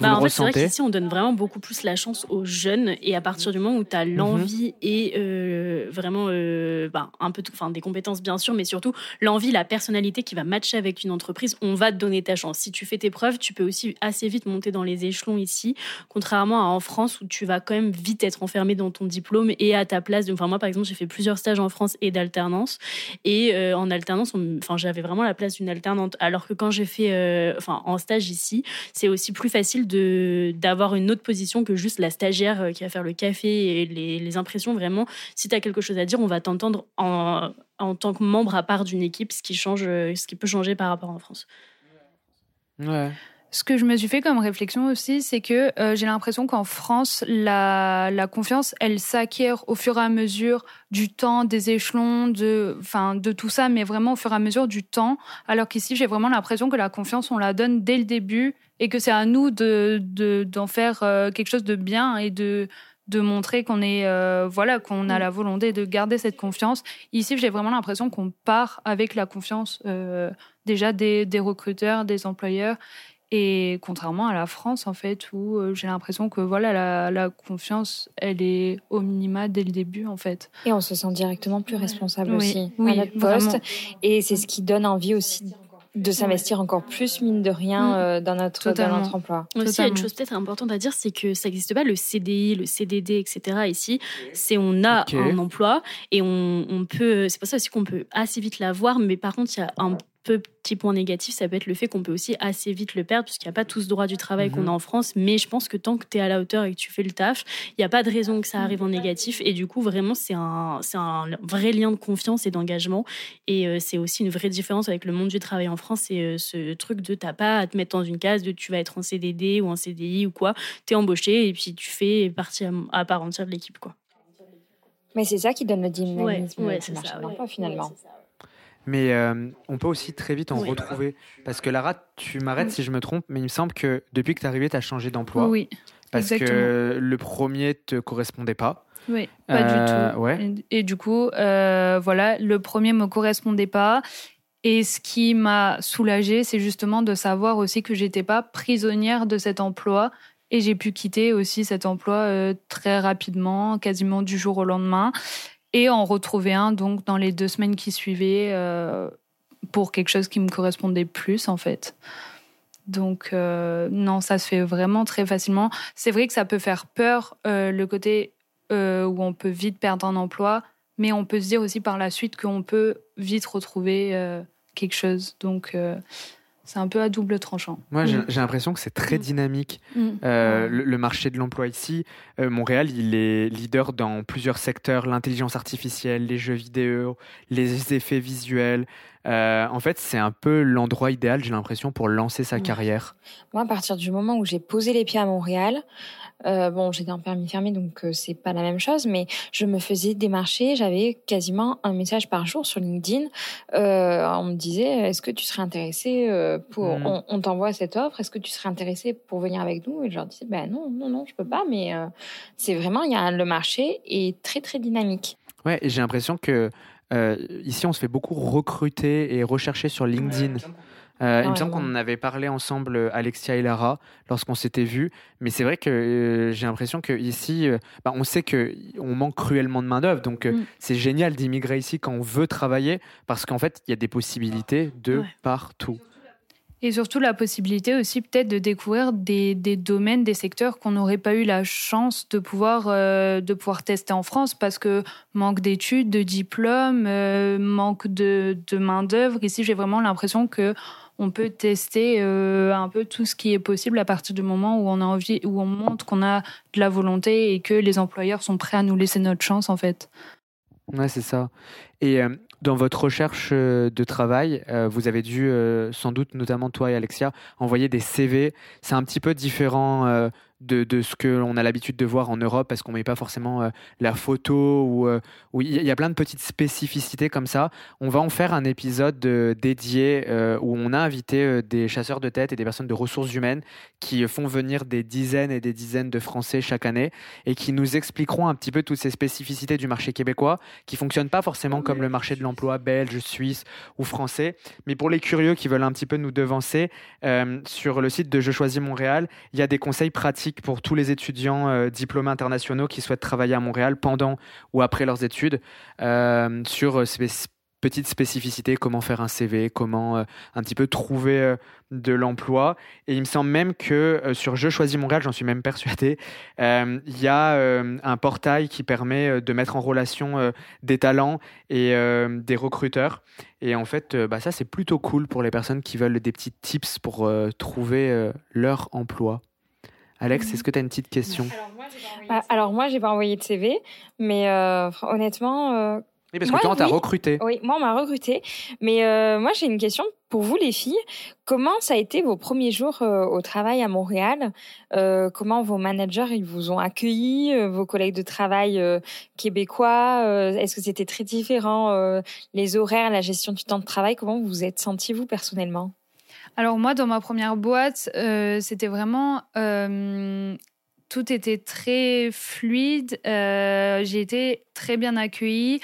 Bah, en fait, c'est vrai qu'ici, on donne vraiment beaucoup plus la chance aux jeunes. Et à partir du moment où tu as Mhm. l'envie et euh, vraiment euh, bah, un peu tout, enfin, des compétences, bien sûr, mais surtout l'envie, la personnalité qui va matcher avec une entreprise, on va te donner ta chance. Si tu fais tes preuves, tu peux aussi assez vite monter dans les échelons ici, contrairement à en France où tu vas quand même vite être enfermé dans ton diplôme et à ta place. Enfin, moi, par exemple, j'ai fait plusieurs stages en France et d'alternance. Et euh, en alternance, enfin, j'avais vraiment la place d'une alternante. Alors que quand j'ai fait, euh, en stage ici, c'est aussi plus facile d'avoir une autre position que juste la stagiaire euh, qui va faire le café et les, impressions. Vraiment, si tu as quelque chose à dire, on va t'entendre en, en tant que membre à part d'une équipe, ce qui change, ce qui peut changer par rapport en France. Ouais. Ce que je me suis fait comme réflexion aussi, c'est que euh, j'ai l'impression qu'en France, la, la confiance, elle s'acquiert au fur et à mesure du temps, des échelons, de, enfin, de tout ça, mais vraiment au fur et à mesure du temps. Alors qu'ici, j'ai vraiment l'impression que la confiance, on la donne dès le début et que c'est à nous de, de- d'en faire euh, quelque chose de bien et de, de montrer qu'on est, euh, voilà, qu'on a la volonté de garder cette confiance. Ici, j'ai vraiment l'impression qu'on part avec la confiance déjà des, des recruteurs, des employeurs. Et contrairement à la France, en fait, où euh, j'ai l'impression que voilà, la, la confiance, elle est au minima dès le début, en fait. Et on se sent directement plus responsable Oui, aussi oui, à notre vraiment. poste. Et c'est ce qui donne envie aussi de s'investir encore plus, mine de rien, Mm. euh, dans, notre, dans notre emploi. Aussi, il y a une chose peut-être importante à dire, c'est que ça n'existe pas le CDI, le CDD, etc. Ici, c'est on a un emploi et on, on peut. C'est pour ça aussi qu'on peut assez vite l'avoir, mais par contre, il y a un petit point négatif, ça peut être le fait qu'on peut aussi assez vite le perdre, puisqu'il n'y a pas tout ce droit du travail Mhm. qu'on a en France. Mais je pense que tant que tu es à la hauteur et que tu fais le taf, il n'y a pas de raison que ça arrive en négatif. Et du coup, vraiment, c'est un, c'est un vrai lien de confiance et d'engagement. Et euh, c'est aussi une vraie différence avec le monde du travail en France. C'est euh, ce truc de t'as pas à te mettre dans une case de tu vas être en CDD ou en CDI ou quoi. Tu es embauché et puis tu fais partie à, à part entière de l'équipe. quoi. Mais c'est ça qui donne le dynamisme Ouais, ouais, ça, de ouais. finalement. Ouais, c'est ça. Mais euh, on peut aussi très vite en Oui. retrouver. Parce que Lara, tu m'arrêtes si je me trompe, mais il me semble que depuis que tu es arrivée, tu as changé d'emploi. Oui, parce que le premier te correspondait pas. oui, pas Euh, du tout. ouais. Et, et du coup, euh, voilà, le premier me correspondait pas. Et ce qui m'a soulagée, c'est justement de savoir aussi que j'étais pas prisonnière de cet emploi. Et j'ai pu quitter aussi cet emploi euh, très rapidement, quasiment du jour au lendemain, et en retrouver un donc dans les deux semaines qui suivaient euh, pour quelque chose qui me correspondait plus en fait. Donc euh, non, ça se fait vraiment très facilement. C'est vrai que ça peut faire peur euh, le côté où on peut vite perdre un emploi, mais on peut se dire aussi par la suite qu'on peut vite retrouver quelque chose. Donc c'est un peu à double tranchant. Moi, j'ai Mm. j'ai l'impression que c'est très Mm. dynamique. Mm. Euh, le, le marché de l'emploi ici, euh, Montréal, il est leader dans plusieurs secteurs l'intelligence artificielle, les jeux vidéo, les effets visuels. Euh, en fait, c'est un peu l'endroit idéal, j'ai l'impression, pour lancer sa carrière. Moi, à partir du moment où j'ai posé les pieds à Montréal, euh, bon, j'étais en permis fermé, donc euh, c'est pas la même chose, mais je me faisais démarcher. J'avais quasiment un message par jour sur LinkedIn. Euh, on me disait, est-ce que tu serais intéressé euh, pour, Mhm. on, on t'envoie cette offre, est-ce que tu serais intéressé pour venir avec nous? Et je leur disais, ben non, non, non, je peux pas, mais euh, c'est vraiment, il y a le marché est très, très dynamique. Ouais, j'ai l'impression que euh, ici, on se fait beaucoup recruter et rechercher sur LinkedIn. Euh, il me semble qu'on en avait parlé ensemble, euh, Alexia et Lara, lorsqu'on s'était vus. Mais c'est vrai que euh, j'ai l'impression que ici, euh, bah, on sait que on manque cruellement de main d'œuvre. Donc Mm. c'est génial d'immigrer ici quand on veut travailler, parce qu'en fait, il y a des possibilités de Ouais. partout. Et surtout la possibilité aussi peut-être de découvrir des, des domaines, des secteurs qu'on n'aurait pas eu la chance de pouvoir, euh, de pouvoir tester en France parce que manque d'études, de diplômes, euh, manque de, de main-d'œuvre. Ici, j'ai vraiment l'impression que on peut tester euh, un peu tout ce qui est possible à partir du moment où on a envie, où on montre qu'on a de la volonté et que les employeurs sont prêts à nous laisser notre chance en fait. Ouais, c'est ça. Et euh, dans votre recherche euh, de travail, vous avez dû, sans doute, notamment toi et Alexia, envoyer des CV. C'est un petit peu différent de, ce que l'on a l'habitude de voir en Europe parce qu'on met pas forcément euh, la photo ou euh, il y a plein de petites spécificités comme ça. On va en faire un épisode euh, dédié où on a invité des chasseurs de tête et des personnes de ressources humaines qui font venir des dizaines et des dizaines de Français chaque année et qui nous expliqueront un petit peu toutes ces spécificités du marché québécois qui fonctionnent pas forcément comme le marché de l'emploi belge, suisse ou français. Mais pour les curieux qui veulent un petit peu nous devancer, sur le site de Je choisis Montréal, il y a des conseils pratiques pour tous les étudiants euh, diplômés internationaux qui souhaitent travailler à Montréal pendant ou après leurs études euh, sur ces petites spécificités, comment faire un CV, comment euh, un petit peu trouver euh, de l'emploi. Et il me semble même que euh, sur Je choisis Montréal, j'en suis même persuadé, euh, il y a euh, un portail qui permet euh, de mettre en relation euh, des talents et euh, des recruteurs. Et en fait, euh, bah, ça, c'est plutôt cool pour les personnes qui veulent des petits tips pour euh, trouver euh, leur emploi. Alex, est-ce que tu as une petite question? Alors moi, j'ai pas envoyé de CV, mais euh, honnêtement, euh, Oui, parce que Moi, toi, on t'a oui. recruté. oui, moi on m'a recruté. Mais euh, moi, j'ai une question pour vous, les filles. Comment ça a été vos premiers jours euh, au travail à Montréal? Euh, Comment vos managers ils vous ont accueillis, euh, vos collègues de travail euh, québécois? Euh, Est-ce que c'était très différent euh, Les horaires, la gestion du temps de travail, comment vous vous êtes senti vous personnellement? Alors moi, dans ma première boîte, euh, c'était vraiment... euh, tout était très fluide. euh, J'ai été très bien accueillie.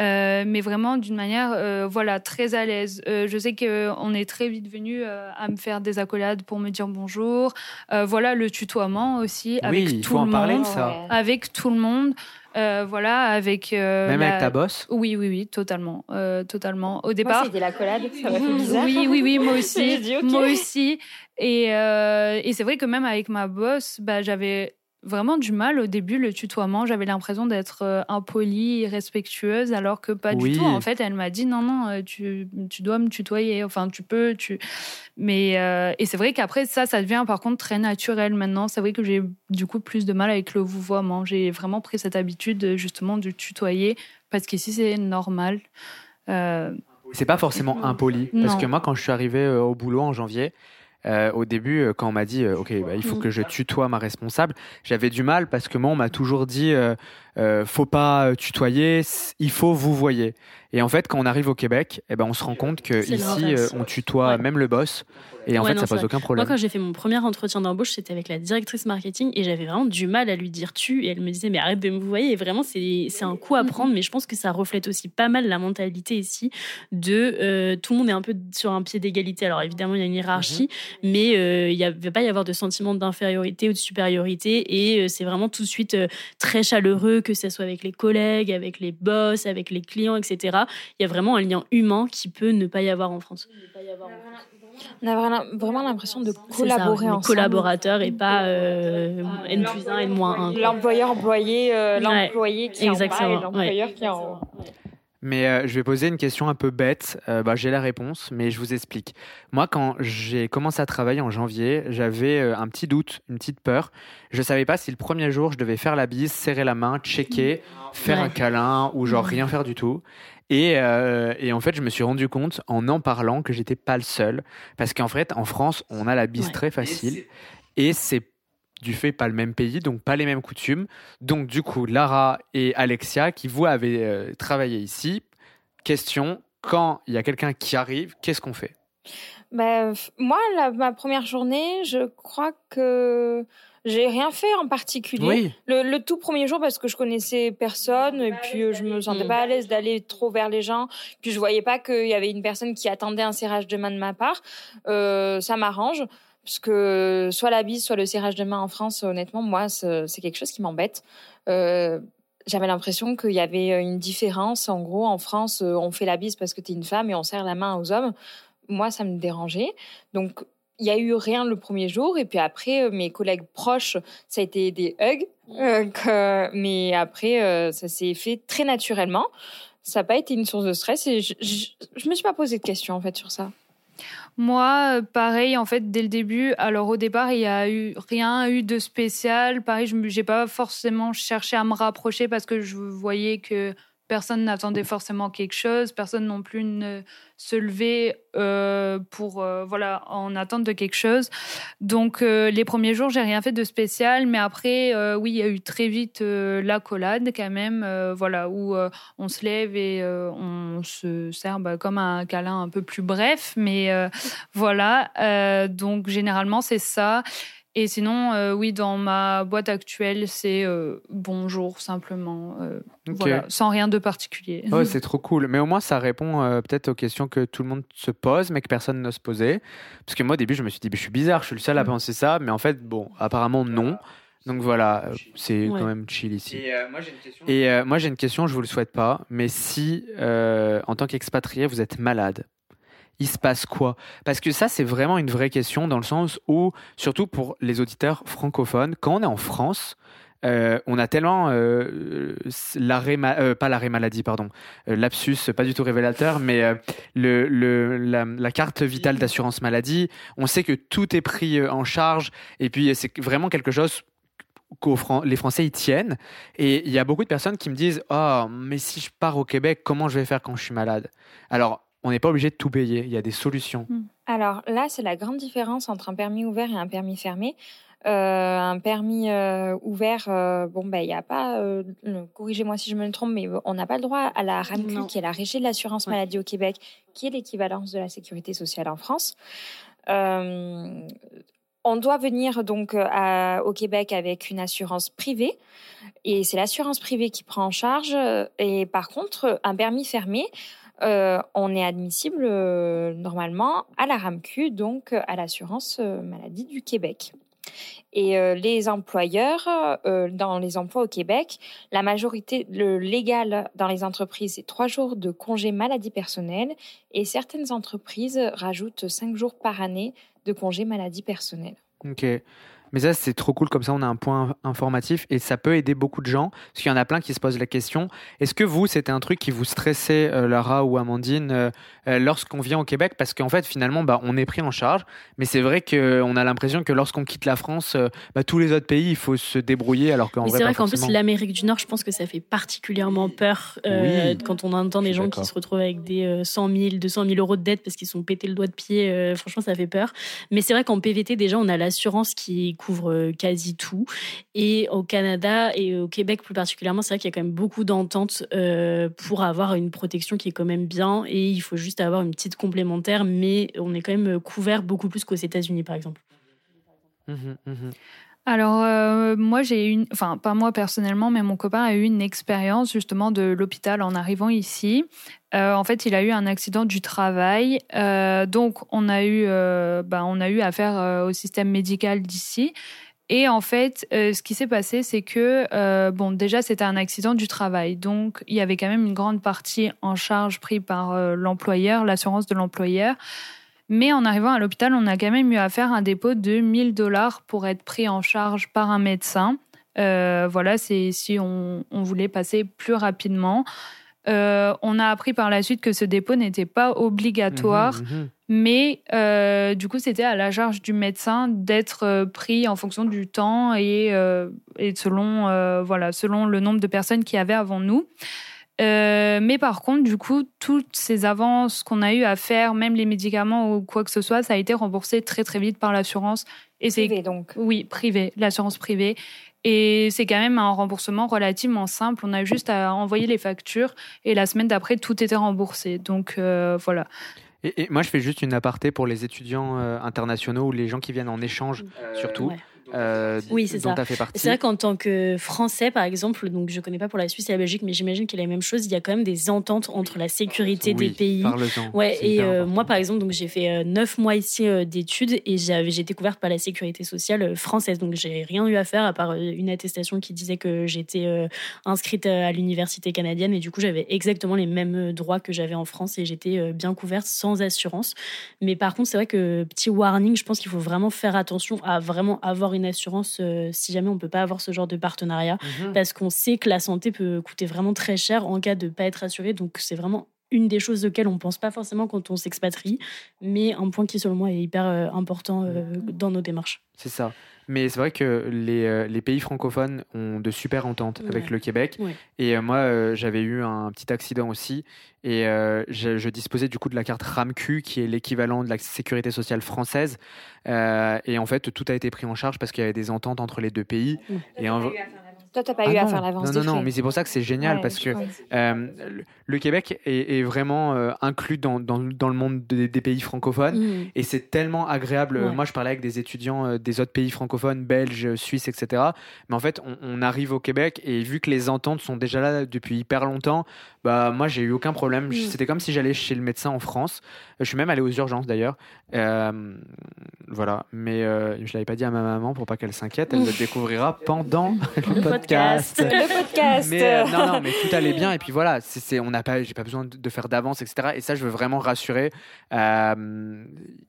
euh, mais vraiment d'une manière euh, voilà très à l'aise. Euh, je sais que on est très vite venu euh, à me faire des accolades pour me dire bonjour. Euh, voilà le tutoiement aussi avec Oui, tout faut en le parler de monde, ça. avec tout le monde. Euh, voilà avec euh, Même la- avec ta boss Oui oui oui totalement euh, totalement. Au Moi, départ c'était l'accolade, ça m'a fait bizarre. oui, oui, oui, moi aussi. dit. Moi aussi. Et, euh, et c'est vrai que même avec ma boss, bah, j'avais vraiment du mal au début, le tutoiement. J'avais l'impression d'être euh, impolie, irrespectueuse, alors que pas Oui. du tout. En fait, elle m'a dit non, non, euh, tu, tu dois me tutoyer. Enfin, tu peux. Tu... Mais, euh, et c'est vrai qu'après, ça, ça devient par contre très naturel maintenant. C'est vrai que j'ai du coup plus de mal avec le vouvoiement. J'ai vraiment pris cette habitude justement de tutoyer parce qu'ici, c'est normal. Euh, C'est pas forcément impoli. Parce Non. que moi, quand je suis arrivé euh, au boulot en janvier, euh, au début, euh, quand on m'a dit, euh, OK, bah, il faut Mm. que je tutoie ma responsable, j'avais du mal parce que moi, on m'a toujours dit, euh, euh, faut pas euh, tutoyer, il faut vous voyer. Et en fait, quand on arrive au Québec, eh ben, on se rend compte que ici, euh, on tutoie Ouais. même le boss. Et en Ouais, fait, non, ça pose vrai. aucun Moi, problème. quand j'ai fait mon premier entretien d'embauche, c'était avec la directrice marketing et j'avais vraiment du mal à lui dire tu. Et elle me disait, mais arrête de me voyer. Et vraiment, c'est c'est un coup à prendre, mais je pense que ça reflète aussi pas mal la mentalité ici de euh, tout le monde est un peu sur un pied d'égalité. Alors évidemment, il y a une hiérarchie, mais euh, il ne va pas y avoir de sentiment d'infériorité ou de supériorité. Et euh, c'est vraiment tout de suite euh, très chaleureux, que ce soit avec les collègues, avec les boss, avec les clients, etc. Il y a vraiment un lien humain qui peut ne pas y avoir en France. On a vraiment- l'impression de ça, collaborer les ensemble. collaborateurs et pas euh, N plus 1, N moins 1. L'employeur employé, euh, Ouais, l'employé qui est en bas et exactement, l'employeur qui est en haut. Mais euh, je vais poser une question un peu bête. Euh, bah, j'ai la réponse, mais je vous explique. Moi, quand j'ai commencé à travailler en janvier, j'avais euh, un petit doute, une petite peur. Je savais pas si le premier jour, je devais faire la bise, serrer la main, checker, faire Ouais. un câlin ou genre rien faire du tout. Et, euh, et en fait, je me suis rendu compte en en parlant que j'étais pas le seul. Parce qu'en fait, en France, on a la bise Ouais. très facile. Et c'est du fait pas le même pays, donc pas les mêmes coutumes. Donc du coup, Lara et Alexia, qui vous avez euh, travaillé ici, question, quand il y a quelqu'un qui arrive, qu'est-ce qu'on fait? Bah, moi, la- ma première journée, je crois que j'ai rien fait en particulier. Oui, Le, le tout premier jour parce que je connaissais personne et puis euh, je me sentais Mm. pas à l'aise d'aller trop vers les gens. Puis je voyais pas qu'il y avait une personne qui attendait un serrage de main de ma part. Euh, ça m'arrange parce que soit la bise, soit le serrage de main en France, honnêtement, moi, c'est quelque chose qui m'embête. Euh, j'avais l'impression qu'il y avait une différence. En gros, en France, on fait la bise parce que tu es une femme et on serre la main aux hommes. Moi, ça me dérangeait. Donc, il y a eu rien le premier jour. Et puis après, euh, mes collègues proches, ça a été des hugs. Euh, mais après, ça s'est fait très naturellement. Ça n'a pas été une source de stress et je, je me suis pas posé de questions en fait sur ça. Moi, euh, pareil, en fait, dès le début. Alors, au départ, il y a eu rien eu de spécial. Pareil, je n'ai pas forcément cherché à me rapprocher parce que je voyais que personne n'attendait forcément quelque chose, personne non plus ne se levait euh, pour euh, voilà en attente de quelque chose. Donc euh, les premiers jours, j'ai rien fait de spécial, mais après oui, il y a eu très vite la collade quand même, voilà où on se lève et on se sert bah, comme un câlin un peu plus bref, mais voilà. donc généralement c'est ça. Et sinon, euh, oui, dans ma boîte actuelle, c'est euh, bonjour simplement, euh, voilà, sans rien de particulier. Oh, c'est trop cool. Mais au moins, ça répond peut-être aux questions que tout le monde se pose, mais que personne n'ose poser. Parce que moi, au début, je me suis dit, je suis bizarre, je suis le seul à mm. penser ça. Mais en fait, bon, apparemment, non. Donc voilà, c'est quand même chill ici. Et moi, j'ai une question. Et moi, j'ai une question, je vous le souhaite pas. Mais si, en tant qu'expatrié, vous êtes malade, il se passe quoi? Parce que ça, c'est vraiment une vraie question dans le sens où, surtout pour les auditeurs francophones, quand on est en France, euh, on a tellement euh, l'arrêt, euh, pas l'arrêt maladie, pardon, lapsus, pas du tout révélateur, mais la, carte vitale d'assurance maladie. On sait que tout est pris en charge, et puis c'est vraiment quelque chose que les Français y tiennent. Et il y a beaucoup de personnes qui me disent, oh, mais si je pars au Québec, comment je vais faire quand je suis malade? Alors on n'est pas obligé de tout payer. Il y a des solutions. Hmm. Alors là, c'est la grande différence entre un permis ouvert et un permis fermé. Euh, un permis euh, ouvert, euh, bon, ben, il n'y a pas, corrigez-moi si je me trompe, mais on n'a pas le droit à la RAMQ, qui est la Régie de l'assurance maladie au Québec, qui est l'équivalence de la sécurité sociale en France. on doit venir donc au Québec avec une assurance privée, et c'est l'assurance privée qui prend en charge. Et par contre, un permis fermé, euh, on est admissible euh, normalement à la RAMQ, donc euh, à l'assurance maladie du Québec. Et les employeurs, dans les emplois au Québec, la majorité, le légal dans les entreprises, c'est trois jours de congé maladie personnelle et certaines entreprises rajoutent cinq jours par année de congé maladie personnelle. Mais ça, c'est trop cool. Comme ça, on a un point informatif et ça peut aider beaucoup de gens. Parce qu'il y en a plein qui se posent la question est-ce que vous, c'était un truc qui vous stressait, euh, Lara ou Amandine, euh, euh, lorsqu'on vient au Québec? Parce qu'en fait, finalement, bah, on est pris en charge. Mais c'est vrai qu'on a l'impression que lorsqu'on quitte la France, bah, tous les autres pays, il faut se débrouiller. Alors qu'en C'est vrai qu'en plus, l'Amérique du Nord, je pense que ça fait particulièrement peur quand on entend des gens qui se retrouvent avec des 100 000, 200 000 euros de dette parce qu'ils sont pétés le doigt de pied. franchement, ça fait peur. Mais c'est vrai qu'en PVT, déjà, on a l'assurance qui couvre euh, quasi tout. Et au Canada et au Québec plus particulièrement, c'est vrai qu'il y a quand même beaucoup d'ententes euh, pour avoir une protection qui est quand même bien. Et il faut juste avoir une petite complémentaire, mais on est quand même couvert beaucoup plus qu'aux États-Unis, par exemple. Mmh mmh Alors, euh, moi, j'ai une, enfin, pas moi personnellement, mais mon copain a eu une expérience justement de l'hôpital en arrivant ici. En fait, il a eu un accident du travail. donc, on a eu, bah, on a eu affaire au système médical d'ici. Et en fait, euh, ce qui s'est passé, c'est que, euh, bon, déjà, c'était un accident du travail. Donc, il y avait quand même une grande partie en charge prise par euh, l'employeur, l'assurance de l'employeur. Mais en arrivant à l'hôpital, on a quand même eu à faire un dépôt de 1000 dollars pour être pris en charge par un médecin. voilà, c'est si on, voulait passer plus rapidement. On a appris par la suite que ce dépôt n'était pas obligatoire. Mmh mmh mais euh, du coup, c'était à la charge du médecin d'être euh, pris en fonction du temps et, euh, et selon, voilà, selon le nombre de personnes qui avaient avant nous. mais par contre, du coup, toutes ces avances qu'on a eu à faire, même les médicaments ou quoi que ce soit, ça a été remboursé très très vite par l'assurance. Et privé donc. Oui, privé, l'assurance privée. Et c'est quand même un remboursement relativement simple. On a juste à envoyer les factures et la semaine d'après, tout était remboursé. Donc voilà. Et, moi, je fais juste une aparté pour les étudiants euh, internationaux ou les gens qui viennent en échange, euh, surtout. Euh, oui, c'est ça. C'est vrai qu'en tant que Français, par exemple, donc je connais pas pour la Suisse et la Belgique, mais j'imagine qu'il y a la même chose. Il y a quand même des ententes entre la sécurité des pays. Ouais, et euh, moi, par exemple, donc j'ai fait euh, neuf mois ici d'études et j'ai été couverte par la sécurité sociale française. Donc j'ai rien eu à faire à part une attestation qui disait que j'étais inscrite à l'université canadienne et du coup j'avais exactement les mêmes droits que j'avais en France et j'étais bien couverte sans assurance. Mais par contre, c'est vrai que petit warning, je pense qu'il faut vraiment faire attention à vraiment avoir une assurance euh, si jamais on peut pas avoir ce genre de partenariat, mhm. parce qu'on sait que la santé peut coûter vraiment très cher en cas de pas être assuré. Donc c'est vraiment une des choses auxquelles on pense pas forcément quand on s'expatrie, mais un point qui selon moi est hyper euh, important euh, dans nos démarches. C'est ça. Mais c'est vrai que les, les, pays francophones ont de super ententes avec le Québec. Et moi, j'avais eu un petit accident aussi. Et je, je, disposais du coup de la carte RAMQ, qui est l'équivalent de la sécurité sociale française. et en fait, tout a été pris en charge parce qu'il y avait des ententes entre les deux pays. Et en... Toi, t'as pas eu ah à faire l'avance Non, non, non, mais c'est pour ça que c'est génial parce que euh, le Québec est, vraiment euh, inclus dans, dans, dans, le monde des, pays francophones mm. et c'est tellement agréable. Moi, je parlais avec des étudiants euh, des autres pays francophones, belges, suisses, etc. Mais en fait, on, arrive au Québec et vu que les ententes sont déjà là depuis hyper longtemps, bah moi, j'ai eu aucun problème. Mm. C'était comme si j'allais chez le médecin en France. Je suis même allé aux urgences d'ailleurs. voilà, mais je l'avais pas dit à ma maman pour pas qu'elle s'inquiète. Elle le découvrira pendant le podcast. Le podcast. Mais non, non, mais tout allait bien et puis voilà, c'est on n'a pas, j'ai pas besoin de, faire d'avance, etc. Et ça, je veux vraiment rassurer.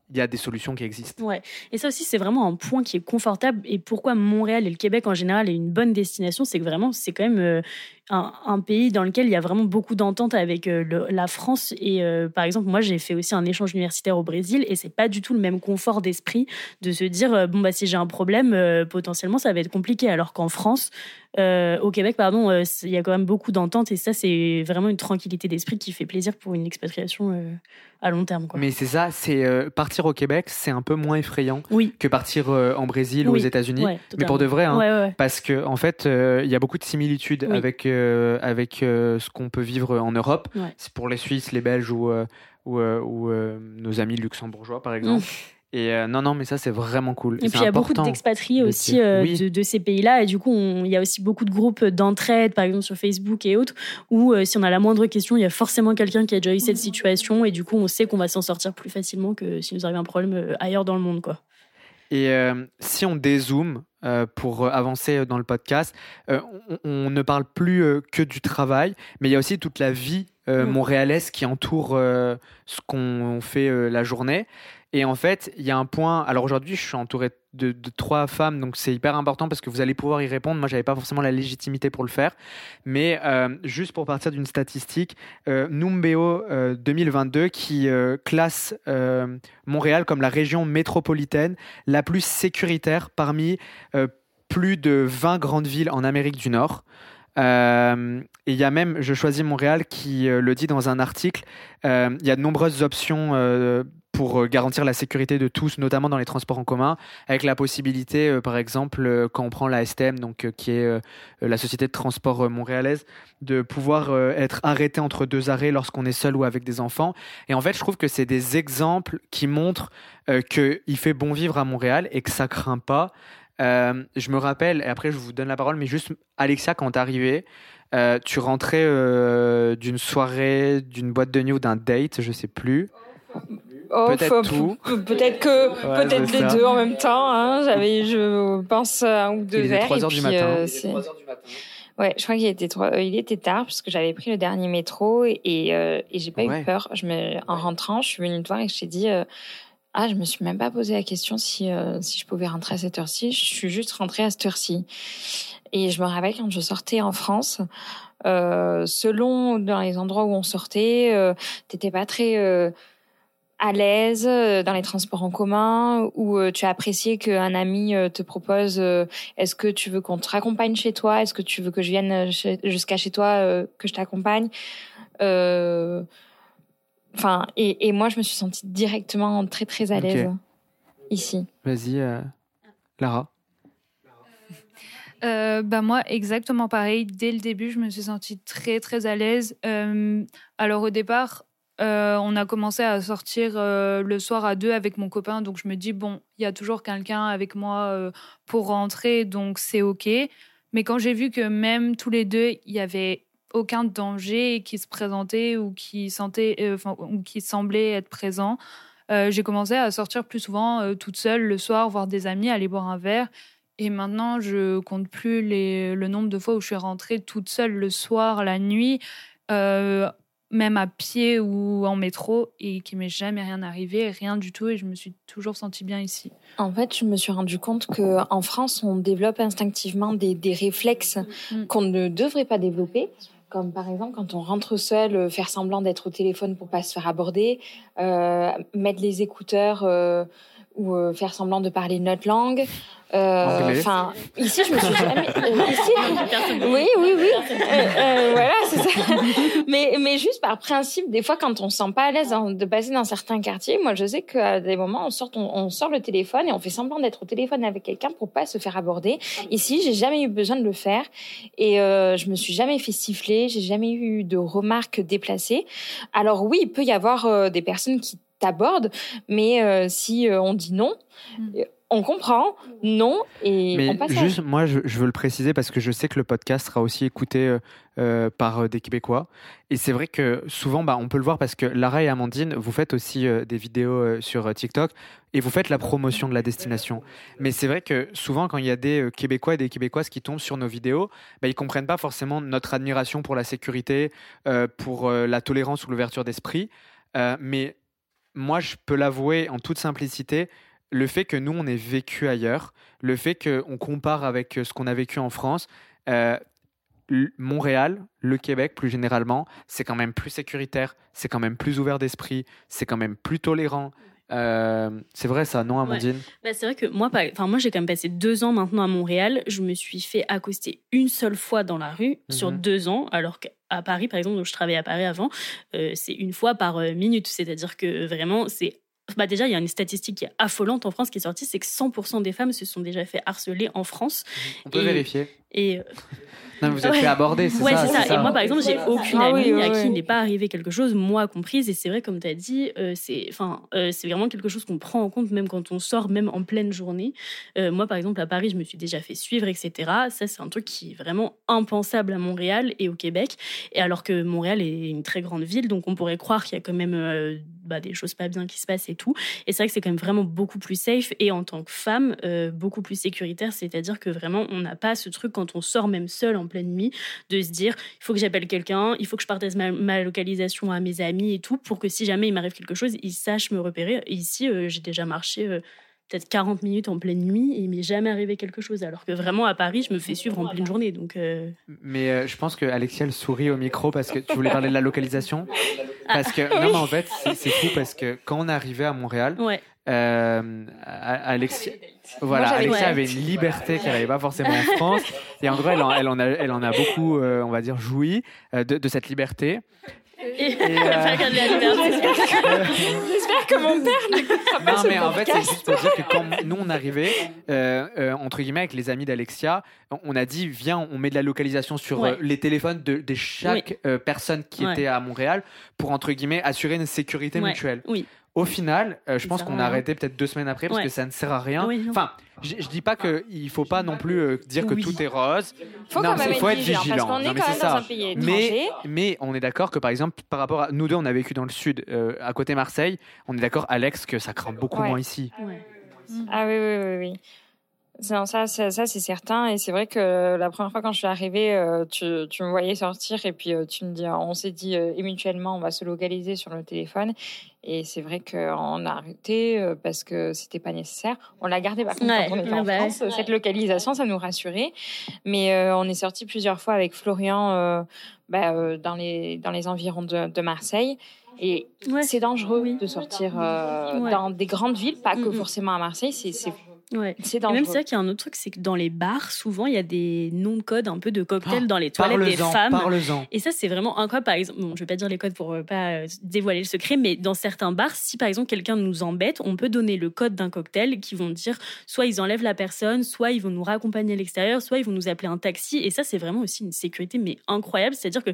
Euh, il y a des solutions qui existent. Ouais. Et ça aussi, c'est vraiment un point qui est confortable. Et pourquoi Montréal et le Québec en général est une bonne destination, c'est que vraiment, c'est quand même euh, un, pays dans lequel il y a vraiment beaucoup d'entente avec euh, la France. Et par exemple, moi, j'ai fait aussi un échange universitaire au Brésil et c'est pas du tout le même confort d'esprit de se dire bon bah si j'ai un problème, potentiellement ça va être compliqué. Alors qu'en France, au Québec, pardon, il y a quand même beaucoup d'entente et ça, c'est vraiment une tranquillité d'esprit qui fait plaisir pour une expatriation euh, à long terme. Mais c'est ça, c'est euh, partir au Québec, c'est un peu moins effrayant que partir euh, en Brésil ou aux États-Unis. mais pour de vrai, hein, parce que en fait, il y a beaucoup de similitudes avec avec ce qu'on peut vivre en Europe. C'est pour les Suisses, les Belges ou ou, nos amis luxembourgeois, par exemple. Mm. Et euh, non, non, mais ça, c'est vraiment cool. Et, puis, il y a beaucoup d'expatriés aussi euh, de, ces pays-là. Et du coup, il y a aussi beaucoup de groupes d'entraide, par exemple sur Facebook et autres, où euh, si on a la moindre question, il y a forcément quelqu'un qui a déjà eu cette situation. Et du coup, on sait qu'on va s'en sortir plus facilement que si nous arrive un problème ailleurs dans le monde. Quoi. Et si on dézoome pour avancer dans le podcast, on, ne parle plus que du travail, mais il y a aussi toute la vie mm. montréalaise qui entoure ce qu'on fait la journée. Et en fait, il y a un point. Alors aujourd'hui, je suis entouré de, trois femmes, donc c'est hyper important parce que vous allez pouvoir y répondre. Moi, j'avais pas forcément la légitimité pour le faire, mais euh, juste pour partir d'une statistique, euh, Numbeo 2022 euh, qui classe Montréal comme la région métropolitaine la plus sécuritaire parmi plus de 20 grandes villes en Amérique du Nord. et il y a même, je choisis Montréal, qui le dit dans un article, il y a de nombreuses options pour euh, garantir la sécurité de tous, notamment dans les transports en commun, avec la possibilité, euh, par exemple, euh, quand on prend la STM, donc, qui est la société de transport montréalaise, de pouvoir être arrêté entre deux arrêts lorsqu'on est seul ou avec des enfants. Et en fait, je trouve que c'est des exemples qui montrent qu'il fait bon vivre à Montréal et que ça craint pas. je me rappelle, et après je vous donne la parole, mais juste Alexia, quand t'es arrivée, tu rentrais d'une soirée, d'une boîte de nuit ou d'un date, je sais plus. Peut-être tout. Peut-être que, peut-être les deux en même temps. Hein. J'avais, je pense, un ou deux verres. 3 heures du matin. Euh, ouais, je crois qu'il était euh, il était tard parce que j'avais pris le dernier métro et, euh, et j'ai pas eu peur. Je me, en rentrant, je suis venue te voir et je t'ai dit, ah, je me suis même pas posé la question si, si je pouvais rentrer à cette heure-ci. Je suis juste rentrée à cette heure-ci. Et je me rappelle quand je sortais en France, euh, selon dans les endroits où on sortait, euh, t'étais pas très à l'aise euh, dans les transports en commun ou euh, tu as apprécié qu'un ami euh, te propose est-ce que tu veux qu'on te raccompagne chez toi? Est-ce que tu veux que je vienne jusqu'à chez toi que je t'accompagne? Enfin et, et, moi je me suis sentie directement très très à l'aise ici. Vas-y Lara. Bah moi, exactement pareil. Dès le début, je me suis sentie très très à l'aise. alors au départ, euh, on a commencé à sortir euh, le soir à deux avec mon copain, donc je me dis bon, il y a toujours quelqu'un avec moi euh, pour rentrer, donc c'est ok. Mais quand j'ai vu que même tous les deux, il y avait aucun danger qui se présentait ou qui sentait, ou qui semblait être présent, j'ai commencé à sortir plus souvent toute seule le soir, voir des amis, aller boire un verre. Et maintenant, je compte plus le nombre de fois où je suis rentrée toute seule le soir, la nuit même à pied ou en métro, et qui m'est jamais rien arrivé, rien du tout, et je me suis toujours sentie bien ici. En fait, je me suis rendu compte que en France, on développe instinctivement des, réflexes mm. qu'on ne devrait pas développer. Comme par exemple quand on rentre seul, euh, faire semblant d'être au téléphone pour pas se faire aborder, euh, mettre les écouteurs euh, ou euh, faire semblant de parler notre langue. Euh, enfin, ici, je me suis jamais. Euh, ici, oui, oui, oui. voilà, c'est ça. mais, mais juste par principe, des fois, quand on se sent pas à l'aise de passer dans certains quartiers, moi, je sais qu'à des moments, on sort, on, sort le téléphone et on fait semblant d'être au téléphone avec quelqu'un pour pas se faire aborder. Ici, j'ai jamais eu besoin de le faire et je me suis jamais fait siffler. J'ai jamais eu de remarques déplacées. Alors oui, il peut y avoir des personnes qui t'aborde, mais euh, si euh, on dit non, mm. Euh, on comprend, non, et mais on passe juste, moi, je, veux le préciser parce que je sais que le podcast sera aussi écouté par des Québécois. Et c'est vrai que souvent, bah, on peut le voir parce que Lara et Amandine, vous faites aussi des vidéos sur TikTok et vous faites la promotion de la destination. Mais c'est vrai que souvent, quand il y a des Québécois et des Québécoises qui tombent sur nos vidéos, bah, ils comprennent pas forcément notre admiration pour la sécurité, pour la tolérance ou l'ouverture d'esprit. mais moi, je peux l'avouer en toute simplicité, le fait que nous, on ait vécu ailleurs, le fait qu'on compare avec euh, ce qu'on a vécu en France, euh, Montréal, le Québec plus généralement, c'est quand même plus sécuritaire, c'est quand même plus ouvert d'esprit, c'est quand même plus tolérant. Euh, c'est vrai ça, non, Amandine? Bah, C'est vrai que moi, enfin, moi j'ai quand même passé deux ans maintenant à Montréal. Je me suis fait accoster une seule fois dans la rue sur mhm. deux ans, alors qu'à Paris, par exemple, où je travaillais à Paris avant, euh, c'est une fois par minute. C'est-à-dire que vraiment, c'est bah déjà, il y a une statistique qui est affolante en France qui est sortie, c'est que 100% des femmes se sont déjà fait harceler en France. On peut vérifier. Et non, vous êtes fait aborder, c'est ça, ça. Et moi, par exemple, j'ai aucune ah amie à qui il n'est pas arrivé quelque chose, moi comprise. Et c'est vrai, comme tu as dit, euh, c'est enfin, euh, c'est vraiment quelque chose qu'on prend en compte même quand on sort, même en pleine journée. Euh, moi, par exemple, à Paris, je me suis déjà fait suivre, etc. Ça, c'est un truc qui est vraiment impensable à Montréal et au Québec. Et alors que Montréal est une très grande ville, donc on pourrait croire qu'il y a quand même bah, des choses pas bien qui se passent et tout. Et c'est vrai que c'est quand même vraiment beaucoup plus safe et en tant que femme, beaucoup plus sécuritaire. C'est-à-dire que vraiment, on n'a pas ce truc quand on sort même seul en pleine nuit, de se dire il faut que j'appelle quelqu'un, il faut que je partage ma, localisation à mes amis et tout, pour que si jamais il m'arrive quelque chose, ils sachent me repérer. Et ici, euh, j'ai déjà marché. Euh, peut-être 40 minutes en pleine nuit et il m'est jamais arrivé quelque chose. Alors que vraiment à Paris, je me fais suivre en pleine journée. Donc euh. Mais je pense que Alexia elle sourit au micro parce que tu voulais parler de la localisation. Parce que non, mais en fait, c'est fou parce que quand on arrivait à Montréal, ouais. Alexia, voilà, Alexia avait une liberté qu'elle n'avait pas forcément en France. Et en gros, elle en, elle en, a, elle en a beaucoup, euh, on va dire, joui euh, de, de, cette liberté. Et, euh, J'espère que mon père ne Non, mais en fait, c'est juste pour dire que quand nous, on arrivait, entre guillemets, avec les amis d'Alexia, on a dit, viens, on met de la localisation sur les téléphones de, de chaque personne qui était à Montréal pour, entre guillemets, assurer une sécurité mutuelle. Oui. Au final, euh, je pense qu'on a arrêté peut-être deux semaines après parce que ça ne sert à rien. enfin, je, ne dis pas qu'il ne faut pas non plus euh, dire que tout est rose. Faut non, il faut être vigilant. Parce est quand même dans un pays mais, mais on est d'accord que par exemple, par rapport à nous deux, on a vécu dans le sud, euh, à côté Marseille. On est d'accord, Alex, que ça craint beaucoup moins ici. Ah oui, oui, oui. oui. Non, ça, ça, ça c'est certain. Et c'est vrai que la première fois quand je suis arrivée, euh, tu, tu me voyais sortir et puis euh, tu me dis, on s'est dit euh, mutuellement, on va se localiser sur le téléphone. Et c'est vrai qu'on a arrêté parce que c'était pas nécessaire. On l'a gardé par contre quand on était en bah France. Cette localisation, ça nous rassurait. Mais on est sorti plusieurs fois avec Florian bah, dans les dans les environs de, de Marseille. Et c'est dangereux de sortir dans des grandes villes, pas que forcément à Marseille. C'est Ouais. C'est Et même c'est vrai qu'il y a un autre truc, c'est que dans les bars, souvent, il y a des noms de codes un peu de cocktails oh, dans les toilettes des femmes. Et ça, c'est vraiment incroyable. Par exemple, bon, je vais pas dire les codes pour euh, pas euh, dévoiler le secret, mais dans certains bars, si par exemple quelqu'un nous embête, on peut donner le code d'un cocktail qui vont dire soit ils enlèvent la personne, soit ils vont nous raccompagner à l'extérieur, soit ils vont nous appeler un taxi. Et ça, c'est vraiment aussi une sécurité, mais incroyable. C'est-à-dire que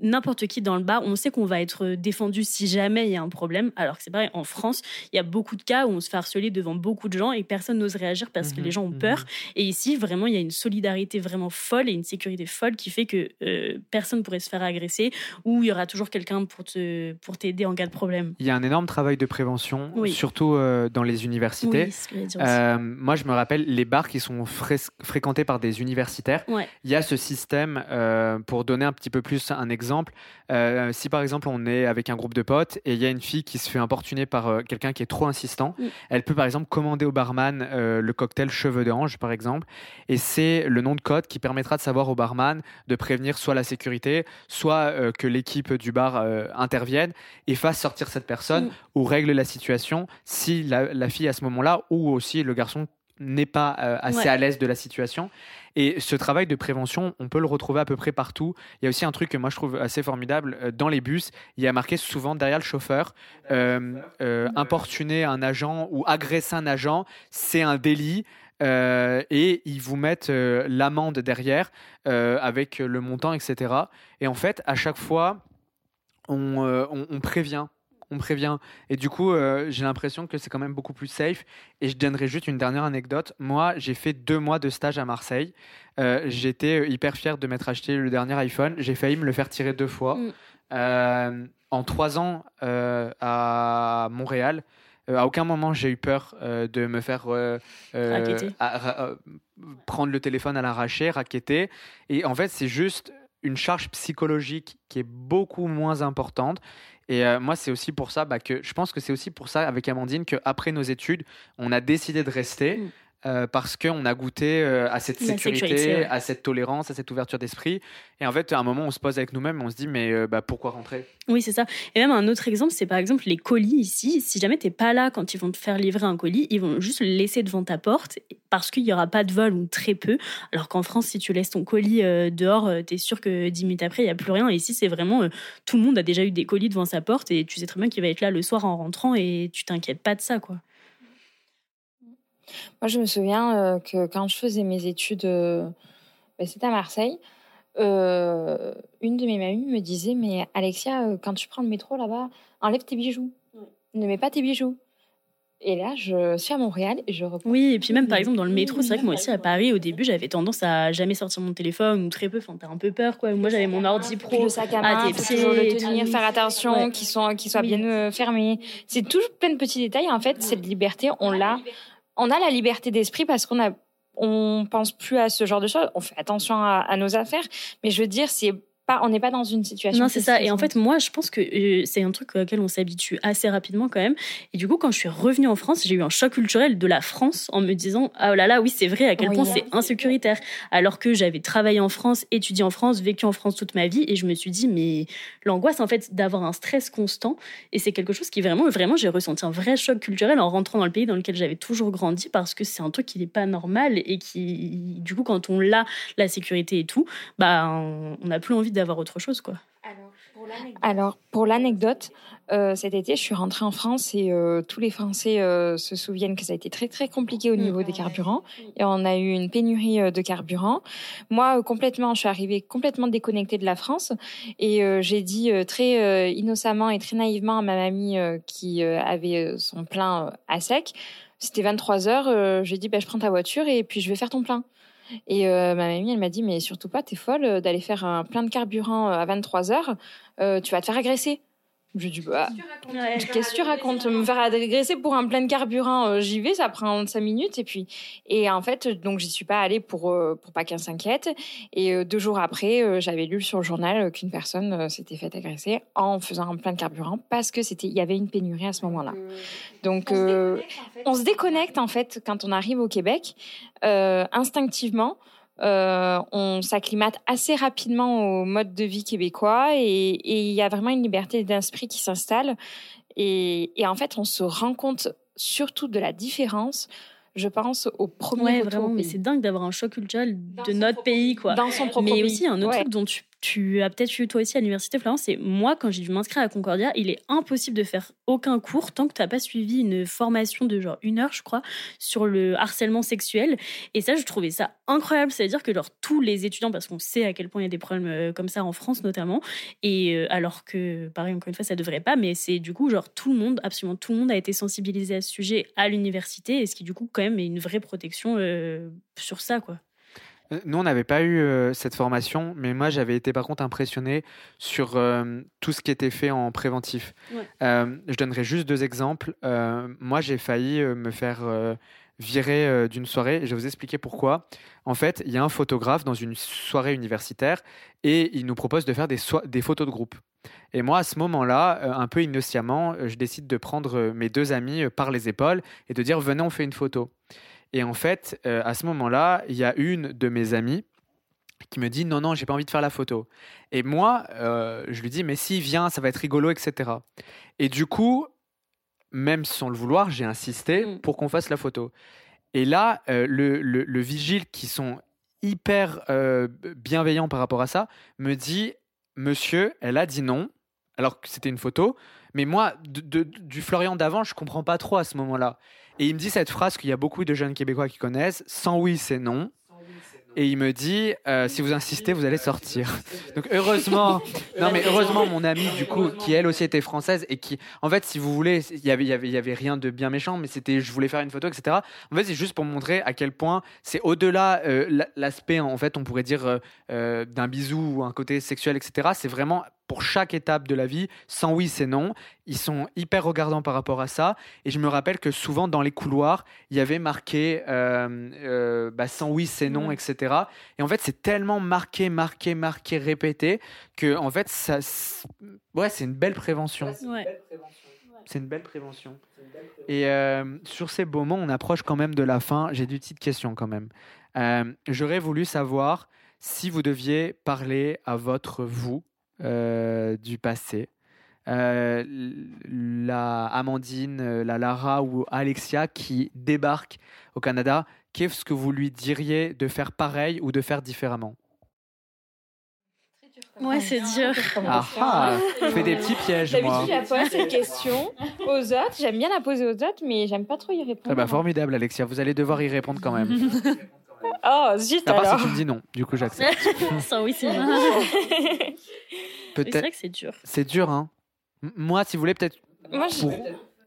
n'importe qui dans le bar, on sait qu'on va être défendu si jamais il y a un problème. Alors que c'est pareil, en France, il y a beaucoup de cas où on se fait harceler devant beaucoup de gens et personne n'ose réagir parce que les mhm, gens ont peur. Mhm. Et ici, vraiment, il y a une solidarité vraiment folle et une sécurité folle qui fait que euh, personne pourrait se faire agresser ou il y aura toujours quelqu'un pour te pour t'aider en cas de problème. Il y a un énorme travail de prévention, surtout euh, dans les universités. Euh, moi, je me rappelle les bars qui sont fréquentés par des universitaires. Il y a ce système, pour donner un petit peu plus un exemple exemple, euh, si par exemple on est avec un groupe de potes et il y a une fille qui se fait importuner par euh, quelqu'un qui est trop insistant, Mm. elle peut par exemple commander au barman euh, le cocktail cheveux d'ange par exemple, et c'est le nom de code qui permettra de savoir au barman de prévenir soit la sécurité, soit que l'équipe du bar intervienne et fasse sortir cette personne Mm. ou règle la situation si la, la fille à ce moment-là ou aussi le garçon n'est pas euh, assez Ouais. à l'aise de la situation. Et ce travail de prévention, on peut le retrouver à peu près partout. Il y a aussi un truc que moi je trouve assez formidable. euh, Dans les bus, il y a marqué souvent derrière le chauffeur, euh, euh, importuner un agent ou agresser un agent, c'est un délit. euh, et ils vous mettent l'amende derrière avec le montant, etc. Et en fait, à chaque fois, on, on- on prévient. On prévient. Et du coup, euh, j'ai l'impression que c'est quand même beaucoup plus safe. Et je donnerai juste une dernière anecdote. Moi, j'ai fait deux mois de stage à Marseille. Euh, J'étais hyper fier de m'être acheté le dernier iPhone. J'ai failli me le faire tirer deux fois. Mm. Euh, en trois ans euh, à Montréal, euh, à aucun moment j'ai eu peur euh, de me faire euh, euh, à- euh, prendre le téléphone à l'arraché, raqueter. Et en fait, c'est juste une charge psychologique qui est beaucoup moins importante. Et euh, moi, c'est aussi pour ça bah, que je pense que c'est aussi pour ça avec Amandine qu'après nos études, on a décidé de rester. Euh, parce qu'on a goûté euh, à cette sécurité, sécurité, ouais. à cette tolérance, à cette ouverture d'esprit. Et en fait, à un moment, on se pose avec nous-mêmes, on se dit, mais euh, bah, pourquoi rentrer? Oui, c'est ça. Et même un autre exemple, c'est par exemple les colis ici. Si jamais t'es pas là quand ils vont te faire livrer un colis, ils vont juste le laisser devant ta porte parce qu'il y aura pas de vol ou très peu. Alors qu'en France, si tu laisses ton colis dehors, t'es sûr que 10 minutes après, il y a plus rien. Et ici, c'est vraiment tout le monde a déjà eu des colis devant sa porte et tu sais très bien qu'il va être là le soir en rentrant et tu t'inquiètes pas de ça, quoi. Moi, je me souviens euh, que quand je faisais mes études, euh, ben, c'était à Marseille, euh, une de mes mamies me disait Mais Alexia, euh, quand tu prends le métro là-bas, enlève tes bijoux. Ne mets pas tes bijoux. Et là, je suis à Montréal et je reprends. Oui, et puis même par exemple dans le métro, c'est vrai que moi aussi à Paris, au début, j'avais tendance à jamais sortir mon téléphone ou très peu. Enfin, t'as un peu peur, quoi. Moi, j'avais mon ordi pro. le sac à à main, tes faut pieds toujours le tenir, faire attention, Ouais. qu'il soit, qu'il soit Oui. bien euh, fermé. C'est toujours plein de petits détails. En fait, cette liberté, on l'a. On a la liberté d'esprit parce qu'on a, on pense plus à ce genre de choses. On fait attention à, nos affaires, mais je veux dire, c'est pas, on n'est pas dans une situation. Non, c'est ça. Et en fait, moi, je pense que euh, c'est un truc auquel on s'habitue assez rapidement quand même. Et du coup, quand je suis revenue en France, j'ai eu un choc culturel de la France en me disant Ah là là, oui, c'est vrai, à quel Oui. point c'est insécuritaire. Alors que j'avais travaillé en France, étudié en France, vécu en France toute ma vie. Et je me suis dit Mais l'angoisse, en fait, d'avoir un stress constant. Et c'est quelque chose qui vraiment, vraiment, j'ai ressenti un vrai choc culturel en rentrant dans le pays dans lequel j'avais toujours grandi parce que c'est un truc qui n'est pas normal et qui, du coup, quand on l'a, la sécurité et tout, bah, on on n'a plus envie d'avoir autre chose, quoi. Alors, pour l'anecdote, euh, cet été, je suis rentrée en France et euh, tous les Français euh, se souviennent que ça a été très très compliqué au Mm. niveau des carburants et on a eu une pénurie euh, de carburant. Moi, euh, complètement, je suis arrivée complètement déconnectée de la France et euh, j'ai dit euh, très euh, innocemment et très naïvement à ma mamie euh, qui euh, avait son plein euh, à sec. C'était 23 heures. euh, j'ai dit, bah, je prends ta voiture et puis je vais faire ton plein. Et euh, ma mamie, elle m'a dit, mais surtout pas, t'es folle euh, d'aller faire un plein de carburant euh, à 23 heures. Tu vas te faire agresser. Je dis, bah, qu'est-ce que tu racontes Me faire agresser pour un plein de carburant, euh, j'y vais, ça prend 5 minutes. Et puis, et en fait, donc j'y suis pas allée pour, euh, pour pas qu'elle s'inquiète. Et euh, deux jours après, euh, j'avais lu sur le journal euh, qu'une personne euh, s'était faite agresser en faisant un plein de carburant parce que c'était, il y avait une pénurie à ce moment-là. Donc, euh, on se déconnecte en fait quand on arrive au Québec euh, instinctivement. Euh, on s'acclimate assez rapidement au mode de vie québécois et il y a vraiment une liberté d'esprit qui s'installe. Et, et en fait, on se rend compte surtout de la différence, je pense, au premier Ouais, retour vraiment, mais c'est dingue d'avoir un choc culturel de notre propre pays, quoi. Dans son propre Mais pays. aussi, un autre Ouais. truc dont tu, tu as peut-être eu toi aussi à l'université, Florence, c'est moi, quand j'ai dû m'inscrire à Concordia, il est impossible de faire aucun cours tant que tu n'as pas suivi une formation de genre une heure, je crois, sur le harcèlement sexuel. Et ça, je trouvais ça incroyable. C'est-à-dire que genre, tous les étudiants, parce qu'on sait à quel point il y a des problèmes euh, comme ça en France notamment, et euh, alors que, pareil, encore une fois, ça devrait pas, mais c'est du coup, genre, tout le monde, absolument tout le monde a été sensibilisé à ce sujet à l'université, et ce qui, du coup, quand même, est une vraie protection euh, sur ça, quoi. Euh, Nous, on n'avait pas eu euh, cette formation, mais moi, j'avais été par contre impressionné sur euh, tout ce qui était fait en préventif. Ouais. Euh, je donnerai juste deux exemples. Moi, j'ai failli me faire euh, d'une soirée. Je vais vous expliquer pourquoi. En fait, il y a un photographe dans une soirée universitaire et il nous propose de faire des, des photos de groupe. Et moi, à ce moment-là, un peu innocemment, je décide de prendre mes deux amis par les épaules et de dire venez, on fait une photo. Et en fait, à ce moment-là, il y a une de mes amies qui me dit non, non, j'ai pas envie de faire la photo. Et moi, euh, je lui dis mais si, viens, ça va être rigolo, etc. Et du coup, même sans le vouloir, j'ai insisté mm. pour qu'on fasse la photo. Et là, euh, le, le, vigile, qui sont hyper euh, bienveillants par rapport à ça, me dit Monsieur, elle a dit non, alors que c'était une photo. Mais moi, du Florian d'avant, je comprends pas trop à ce moment-là. Et il me dit cette phrase qu'il y a beaucoup de jeunes Québécois qui connaissent sans oui, c'est non et il me dit euh, si vous insistez vous allez sortir donc heureusement non mais heureusement mon amie du coup qui elle aussi était française et qui en fait si vous voulez il y avait y avait, y avait rien de bien méchant mais c'était je voulais faire une photo etc en fait c'est juste pour montrer à quel point c'est au-delà euh, l'aspect en fait on pourrait dire euh, d'un bisou ou un côté sexuel etc c'est vraiment pour chaque étape de la vie. Sans oui, c'est non. Ils sont hyper regardants par rapport à ça. Et je me rappelle que souvent dans les couloirs, il y avait marqué euh, euh, bah, sans oui, c'est non, etc. Et en fait, c'est tellement marqué, marqué, marqué, répété que en fait, ça, ouais, c'est une belle prévention. C'est une belle prévention. Et euh, sur ces beaux mots, on approche quand même de la fin. J'ai deux petites questions quand même. J'aurais voulu savoir si vous deviez parler à votre vous euh, du passé. Euh, la Amandine, euh, la Lara ou Alexia qui débarquent au Canada, qu'est-ce que vous lui diriez de faire pareil ou de faire différemment? Ouais, c'est dur. Ah, ah, je fais des petits pièges, moi. D'habitude, je pose cette question aux autres. J'aime bien la poser aux autres, mais j'aime pas trop y répondre. Ah bah, formidable, Alexia. Vous allez devoir y répondre quand même. oh, zut à part alors. si tu me dis non, du coup, j'accepte. Ça, oui, c'est C'est vrai que c'est dur. C'est dur, hein. moi, si vous voulez, peut-être. Moi, je...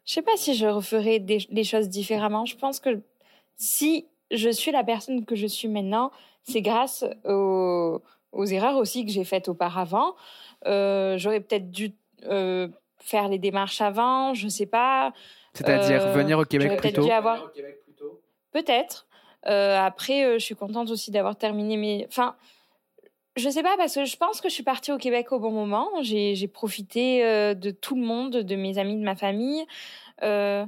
je sais pas si je referais des, choses différemment. Je pense que si je suis la personne que je suis maintenant, c'est grâce aux, erreurs aussi que j'ai faites auparavant. Euh, j'aurais peut-être dû euh, faire les démarches avant, je sais pas. C'est-à-dire euh, venir au Québec plus tôt. Avoir... Peut-être. Après, je suis contente aussi d'avoir terminé mes. Enfin, je sais pas, parce que je pense que je suis partie au Québec au bon moment. J'ai profité euh, de tout le monde, de mes amis, de ma famille. Euh,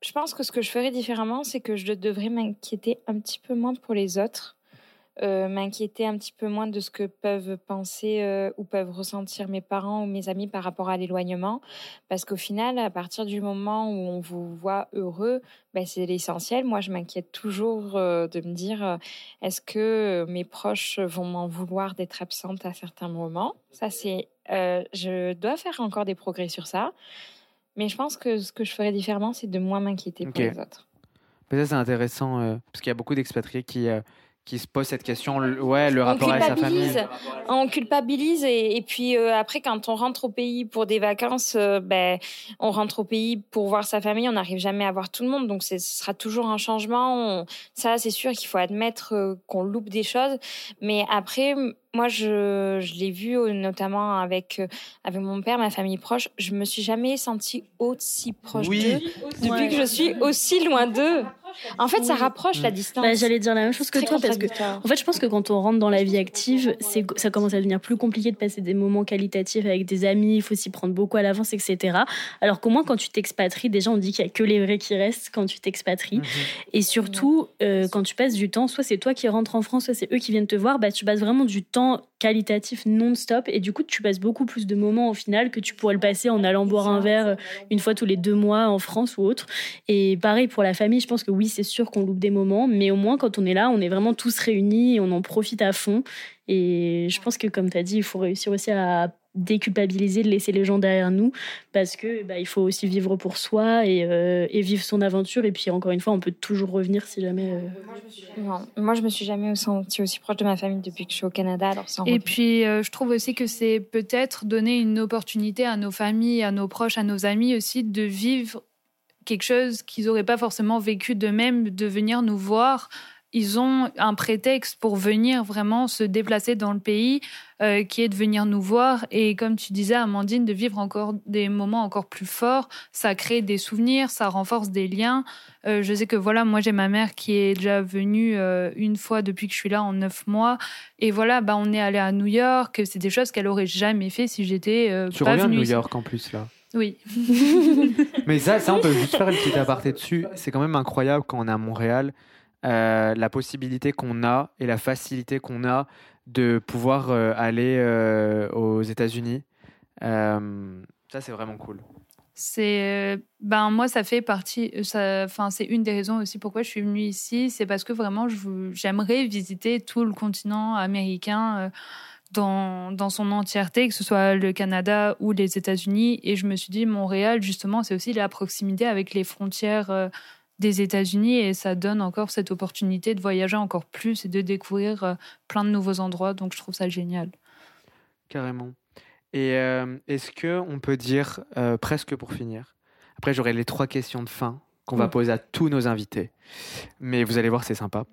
je pense que ce que je ferais différemment, c'est que je devrais m'inquiéter un petit peu moins pour les autres. Euh, m'inquiéter un petit peu moins de ce que peuvent penser euh, ou peuvent ressentir mes parents ou mes amis par rapport à l'éloignement. Parce qu'au final, à partir du moment où on vous voit heureux, ben, c'est l'essentiel. Moi, je m'inquiète toujours euh, de me dire est-ce que mes proches vont m'en vouloir d'être absente à certains moments? Ça, c'est. je dois faire encore des progrès sur ça. Mais je pense que ce que je ferais différemment, c'est de moins m'inquiéter pour les autres. Peut-être c'est intéressant parce qu'il y a beaucoup d'expatriés qui qui se pose cette question, ouais, le rapport à sa famille. On culpabilise et, et puis euh, après, quand on rentre au pays pour des vacances, euh, ben, on rentre au pays pour voir sa famille. On n'arrive jamais à voir tout le monde, donc ce sera toujours un changement. ça, c'est sûr qu'il faut admettre euh, qu'on loupe des choses, mais après, moi, je, je l'ai vu notamment avec avec mon père, ma famille proche. Je me suis jamais sentie aussi proche d'eux depuis que je suis aussi loin d'eux. En fait, ça rapproche la distance. Bah, J'allais dire la même chose que toi parce que, en fait, je pense que quand on rentre dans la vie active, c'est ça commence à devenir plus compliqué de passer des moments qualitatifs avec des amis. Il faut s'y prendre beaucoup à l'avance, etc. Alors qu'au moins, quand tu t'expatries, déjà, on dit qu'il y a que les vrais qui restent quand tu t'expatries. Mhm. Et surtout, euh, quand tu passes du temps, soit c'est toi qui rentres en France, soit c'est eux qui viennent te voir. Bah, tu passes vraiment du temps qualitatif non-stop et du coup, tu passes beaucoup plus de moments au final que tu pourrais le passer en allant boire un verre une fois tous les deux mois en France ou autre. Et pareil pour la famille, je pense que oui, c'est sûr qu'on loupe des moments, mais au moins quand on est là, on est vraiment tous réunis et on en profite à fond. Et je pense que, comme tu as dit, il faut réussir aussi à déculpabiliser, de laisser les gens derrière nous, parce que bah, il faut aussi vivre pour soi et, euh, et, vivre son aventure. Et puis encore une fois, on peut toujours revenir si jamais. Euh, non, moi je me suis jamais sentie aussi proche de ma famille depuis que je suis au Canada. Alors et puis euh, je trouve aussi que c'est peut-être donner une opportunité à nos familles, à nos proches, à nos amis aussi de vivre quelque chose qu'ils n'auraient pas forcément vécu d'eux-mêmes, de venir nous voir ils ont un prétexte pour venir vraiment se déplacer dans le pays, euh, qui est de venir nous voir. Et comme tu disais, Amandine, de vivre encore des moments encore plus forts, ça crée des souvenirs, ça renforce des liens. Euh, je sais que voilà, moi j'ai ma mère qui est déjà venue euh, une fois depuis que je suis là en neuf mois. Et voilà, bah, on est allé à New York. C'est des choses qu'elle aurait jamais fait si j'étais tu pas reviens venue de New. York en plus là. Oui. Mais ça, ça, on peut juste faire une petite aparté dessus. C'est quand même incroyable quand on est à Montréal, euh, la possibilité qu'on a et la facilité qu'on a de pouvoir euh, aller euh, aux États-Unis. Ça, c'est vraiment cool. C'est ben moi ça fait partie enfin c'est une des raisons aussi pourquoi je suis venue ici c'est parce que vraiment j'aimerais visiter tout le continent américain dans, dans son entièreté que ce soit le Canada ou les États-Unis et je me suis dit Montréal justement c'est aussi la proximité avec les frontières des États-Unis et ça donne encore cette opportunité de voyager encore plus et de découvrir euh, plein de nouveaux endroits donc je trouve ça génial. Carrément. Et euh, est-ce que on peut dire, euh, presque pour finir, après j'aurai les trois questions de fin qu'on va Mm. poser à tous nos invités, mais vous allez voir, c'est sympa.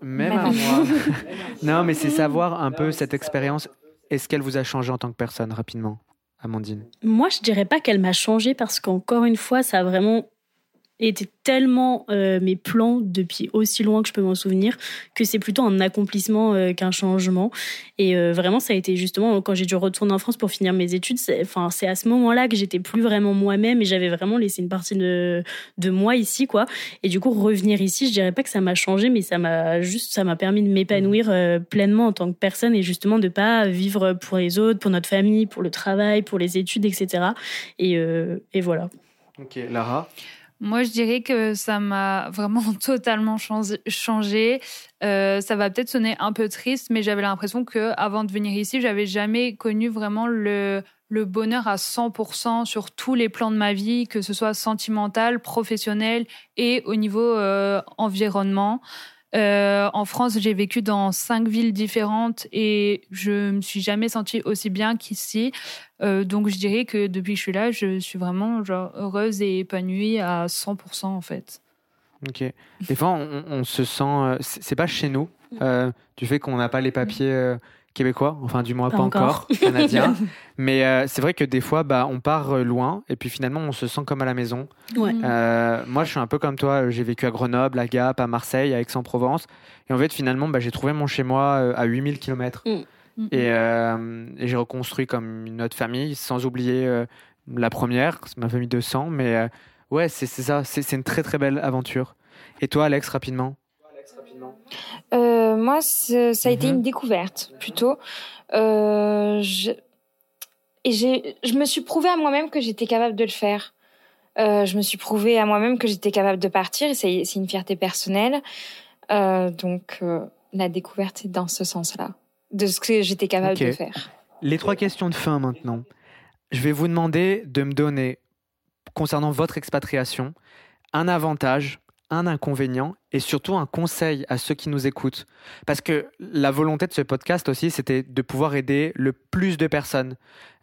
Même à Même moi. non, mais c'est savoir un peu cette expérience. Est-ce qu'elle vous a changé en tant que personne, rapidement, Amandine? Moi, je dirais pas qu'elle m'a changé parce qu'encore une fois, ça a vraiment été tellement euh, mes plans depuis aussi loin que je peux m'en souvenir que c'est plutôt un accomplissement euh, qu'un changement. Et euh, vraiment, ça a été justement quand j'ai dû retourner en France pour finir mes études. c'est- Enfin, c'est à ce moment-là que j'étais plus vraiment moi-même et j'avais vraiment laissé une partie de de moi ici, quoi. Et du coup, revenir ici, je dirais pas que ça m'a changé, mais ça m'a juste, ça m'a permis de m'épanouir euh, pleinement en tant que personne et justement de pas vivre pour les autres, pour notre famille, pour le travail, pour les études, etc. Et, et voilà. Ok, Lara? Moi, je dirais que ça m'a vraiment totalement changé-. Euh, ça va peut-être sonner un peu triste, mais j'avais l'impression que avant de venir ici, j'avais jamais connu vraiment le le bonheur à 100% sur tous les plans de ma vie, que ce soit sentimental, professionnel et au niveau euh, environnement. Euh, en France, j'ai vécu dans cinq villes différentes et je me suis jamais sentie aussi bien qu'ici. Euh, donc, je dirais que depuis que je suis là, je suis vraiment genre, heureuse et épanouie à 100% en fait. Ok. Des fois, on, on se sent. euh, C'est pas chez nous, euh, du fait qu'on n'a pas les papiers euh, québécois, enfin, du moins Pas pas, encore. encore, canadiens. Mais euh, c'est vrai que des fois, bah, on part euh, loin et puis finalement, on se sent comme à la maison. Ouais. Mm. Euh, moi, je suis un peu comme toi. J'ai vécu à Grenoble, à Gap, à Marseille, à Aix-en-Provence. Et en fait, finalement, bah, j'ai trouvé mon chez-moi à 8000 km. Mm. Mm. Et, euh, et j'ai reconstruit comme une autre famille, sans oublier euh, la première, c'est ma famille de sang. Mais euh, ouais, c'est ça. C'est c'est une très très belle aventure. Et toi, Alex, rapidement? Euh, moi, ça a été Mhm. une découverte plutôt. Euh, je... Et je me suis prouvé à moi-même que j'étais capable de le faire. Euh, je me suis prouvé à moi-même que j'étais capable de partir. Et c'est, une fierté personnelle. Donc, la découverte est dans ce sens-là, de ce que j'étais capable de faire. Les trois questions de fin maintenant. Je vais vous demander de me donner, concernant votre expatriation, un avantage, un inconvénient et surtout un conseil à ceux qui nous écoutent. Parce que la volonté de ce podcast aussi, c'était de pouvoir aider le plus de personnes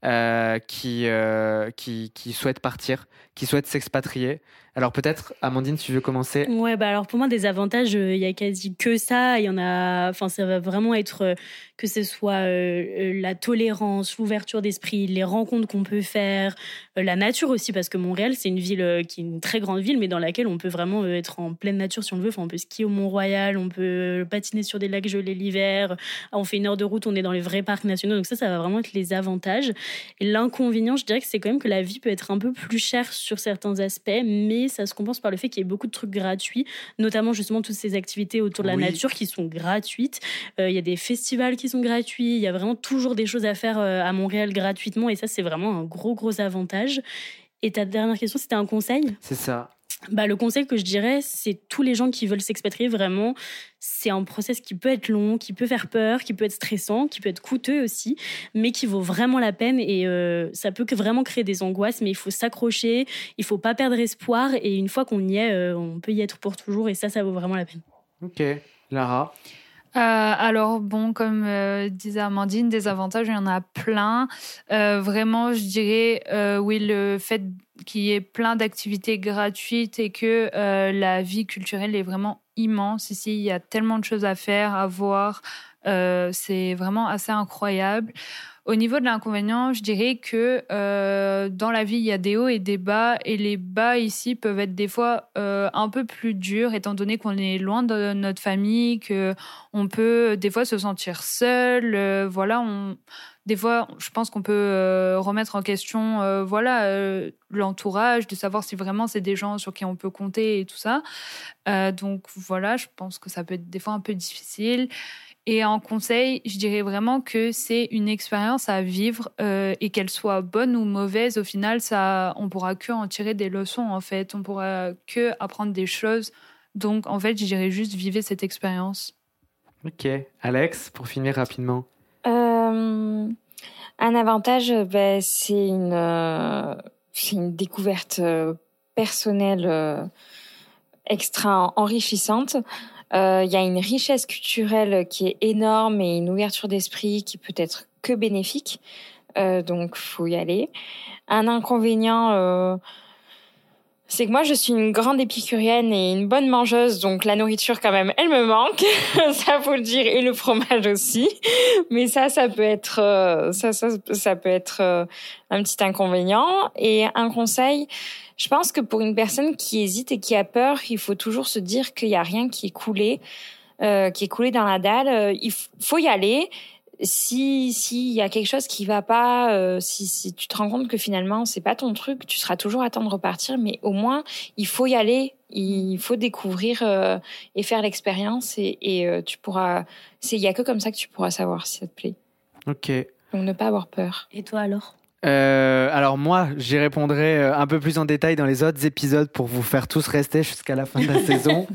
euh, qui, euh, qui, qui souhaitent partir, qui souhaitent s'expatrier. Alors peut-être, Amandine, tu veux commencer? Ouais, bah alors pour moi, des avantages, euh, il y a quasi que ça. Il y en a, enfin, ça va vraiment être euh, que ce soit euh, euh, la tolérance, l'ouverture d'esprit, les rencontres qu'on peut faire, euh, la nature aussi, parce que Montréal, c'est une ville euh, qui est une très grande ville, mais dans laquelle on peut vraiment euh, être en pleine nature si on le veut. Enfin, on peut skier au Mont-Royal, on peut euh, patiner sur des lacs gelés l'hiver. Ah, On fait une heure de route, on est dans les vrais parcs nationaux. Donc ça, ça va vraiment être les avantages. Et l'inconvénient, je dirais que c'est quand même que la vie peut être un peu plus chère sur certains aspects, mais ça se compense par le fait qu'il y ait beaucoup de trucs gratuits, notamment justement toutes ces activités autour de la Oui. nature qui sont gratuites. Euh, Il y a des festivals qui sont gratuits, il y a vraiment toujours des choses à faire euh, à Montréal gratuitement, et ça, c'est vraiment un gros, gros avantage. Et ta dernière question, c'était un conseil? C'est ça. Bah, le conseil que je dirais, c'est tous les gens qui veulent s'expatrier, vraiment, c'est un process qui peut être long, qui peut faire peur, qui peut être stressant, qui peut être coûteux aussi, mais qui vaut vraiment la peine et euh, ça peut vraiment créer des angoisses, mais il faut s'accrocher, il faut pas perdre espoir et une fois qu'on y est, euh, on peut y être pour toujours et ça, ça vaut vraiment la peine. Ok. Lara Euh, alors bon, comme euh, disait Amandine, des avantages, il y en a plein. Euh, vraiment, je dirais, euh, oui, le fait qu'il y ait plein d'activités gratuites et que euh, la vie culturelle est vraiment immense. Ici, il y a tellement de choses à faire, à voir. Euh, c'est vraiment assez incroyable. Au niveau de l'inconvénient, je dirais que euh, dans la vie, il y a des hauts et des bas, et les bas ici peuvent être des fois euh, un peu plus durs, étant donné qu'on est loin de notre famille, que on peut des fois se sentir seul. Voilà, des fois, je pense qu'on peut remettre en question, voilà, l'entourage, de savoir si vraiment c'est des gens sur qui on peut compter et tout ça. donc voilà, je pense que ça peut être des fois un peu difficile. Et en conseil, je dirais vraiment que c'est une expérience à vivre euh, et qu'elle soit bonne ou mauvaise, au final, ça, on pourra que en tirer des leçons en fait. On pourra que apprendre des choses. Donc en fait, je dirais juste vivre cette expérience. Ok, Alex, pour finir rapidement. Euh, un avantage, ben, c'est une, euh, une découverte euh, personnelle euh, extra enrichissante. Il euh, y a une richesse culturelle qui est énorme et une ouverture d'esprit qui peut être que bénéfique. Euh, donc, faut y aller. Un inconvénient, euh, c'est que moi, je suis une grande épicurienne et une bonne mangeuse, donc la nourriture, quand même, elle me manque. ça, faut le dire, et le fromage aussi. Mais ça, ça peut être, euh, ça, ça, ça peut être euh, un petit inconvénient. Et un conseil, je pense que pour une personne qui hésite et qui a peur, il faut toujours se dire qu'il n'y a rien qui est coulé, euh, qui est coulé dans la dalle. Euh, il faut y aller. Si s'il y a quelque chose qui va pas, euh, si, si tu te rends compte que finalement c'est pas ton truc, tu seras toujours à temps de repartir. Mais au moins, il faut y aller. Il faut découvrir euh, et faire l'expérience et, et euh, tu pourras. C'est il y a que comme ça que tu pourras savoir si ça te plaît. Ok. Donc ne pas avoir peur. Et toi alors? Euh, alors moi, j'y répondrai euh, un peu plus en détail dans les autres épisodes pour vous faire tous rester jusqu'à la fin de la saison.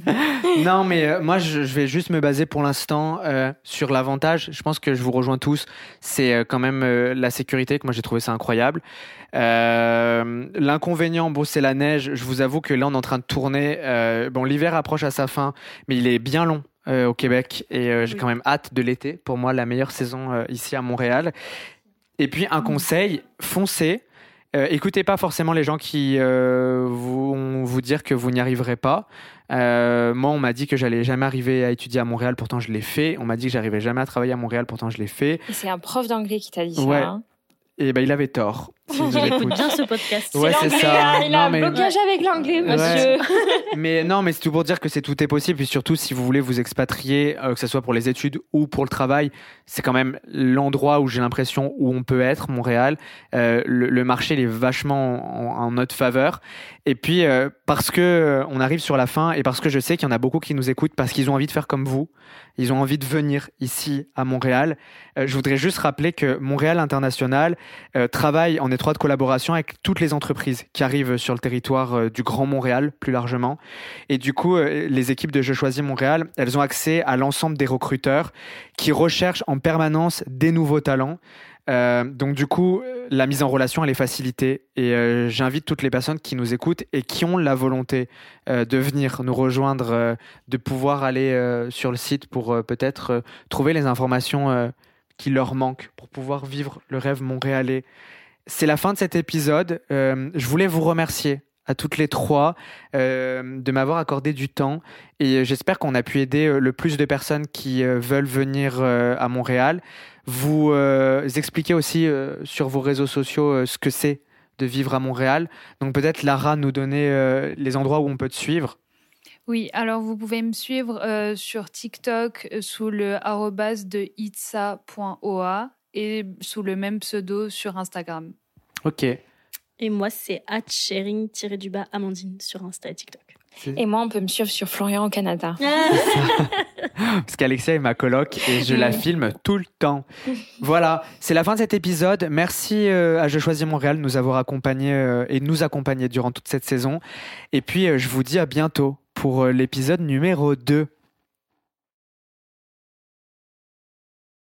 Non, mais euh, moi, je, je vais juste me baser pour l'instant euh, sur l'avantage. Je pense que je vous rejoins tous. C'est quand même la sécurité que moi j'ai trouvé ça incroyable. L'inconvénient, bon, c'est la neige. Je vous avoue que là, on est en train de tourner. Bon, l'hiver approche à sa fin, mais il est bien long. euh, au Québec et euh, j'ai Oui. quand même hâte de l'été. Pour moi, la meilleure saison euh, ici à Montréal. Et puis un conseil, foncez. Euh, écoutez pas forcément les gens qui euh, vont vous dire que vous n'y arriverez pas. Euh, moi, on m'a dit que j'allais jamais arriver à étudier à Montréal, pourtant je l'ai fait. On m'a dit que j'arrivais jamais à travailler à Montréal, pourtant je l'ai fait. Et c'est un prof d'anglais qui t'a dit Ouais. ça. hein. Et ben il avait tort. Si vous J'écoute écoutez. bien ce podcast. Ouais, c'est ça. Il a Non, un mais- blocage avec l'anglais, Ouais. monsieur. mais non, mais c'est tout pour dire que c'est tout est possible. Puis surtout, si vous voulez vous expatrier, euh, que ce soit pour les études ou pour le travail, c'est quand même l'endroit où j'ai l'impression où on peut être, Montréal. Euh, le, le marché il est vachement en, en notre faveur. Et puis euh, parce que on arrive sur la fin et parce que je sais qu'il y en a beaucoup qui nous écoutent parce qu'ils ont envie de faire comme vous, ils ont envie de venir ici à Montréal. Je voudrais juste rappeler que Montréal International travaille en étroite collaboration avec toutes les entreprises qui arrivent sur le territoire euh, du Grand Montréal, plus largement. Et du coup, euh, les équipes de Je choisis Montréal, elles ont accès à l'ensemble des recruteurs qui recherchent en permanence des nouveaux talents. Euh, donc du coup, la mise en relation, elle est facilitée. Et j'invite toutes les personnes qui nous écoutent et qui ont la volonté de venir nous rejoindre, de pouvoir aller sur le site pour peut-être trouver les informations qui leur manquent pour pouvoir vivre le rêve montréalais. C'est la fin de cet épisode. Euh, je voulais vous remercier à toutes les trois euh, de m'avoir accordé du temps et j'espère qu'on a pu aider euh, le plus de personnes qui veulent venir à Montréal. Vous expliquez aussi sur vos réseaux sociaux ce que c'est de vivre à Montréal. Donc peut-être Lara nous donner les endroits où on peut te suivre. Oui, alors vous pouvez me suivre sur TikTok sous le arrobas de et sous le même pseudo sur Instagram. Ok. Et moi, c'est sharing-du-bas Amandine sur Insta et TikTok. Et moi, on peut me suivre sur Florian au Canada. Parce qu'Alexia est ma coloc et je la filme tout le temps. Voilà, c'est la fin de cet épisode. Merci euh, à Je choisis Montréal de nous avoir accompagnés euh, et de nous accompagner durant toute cette saison. Et puis, euh, je vous dis à bientôt pour l'épisode numéro 2.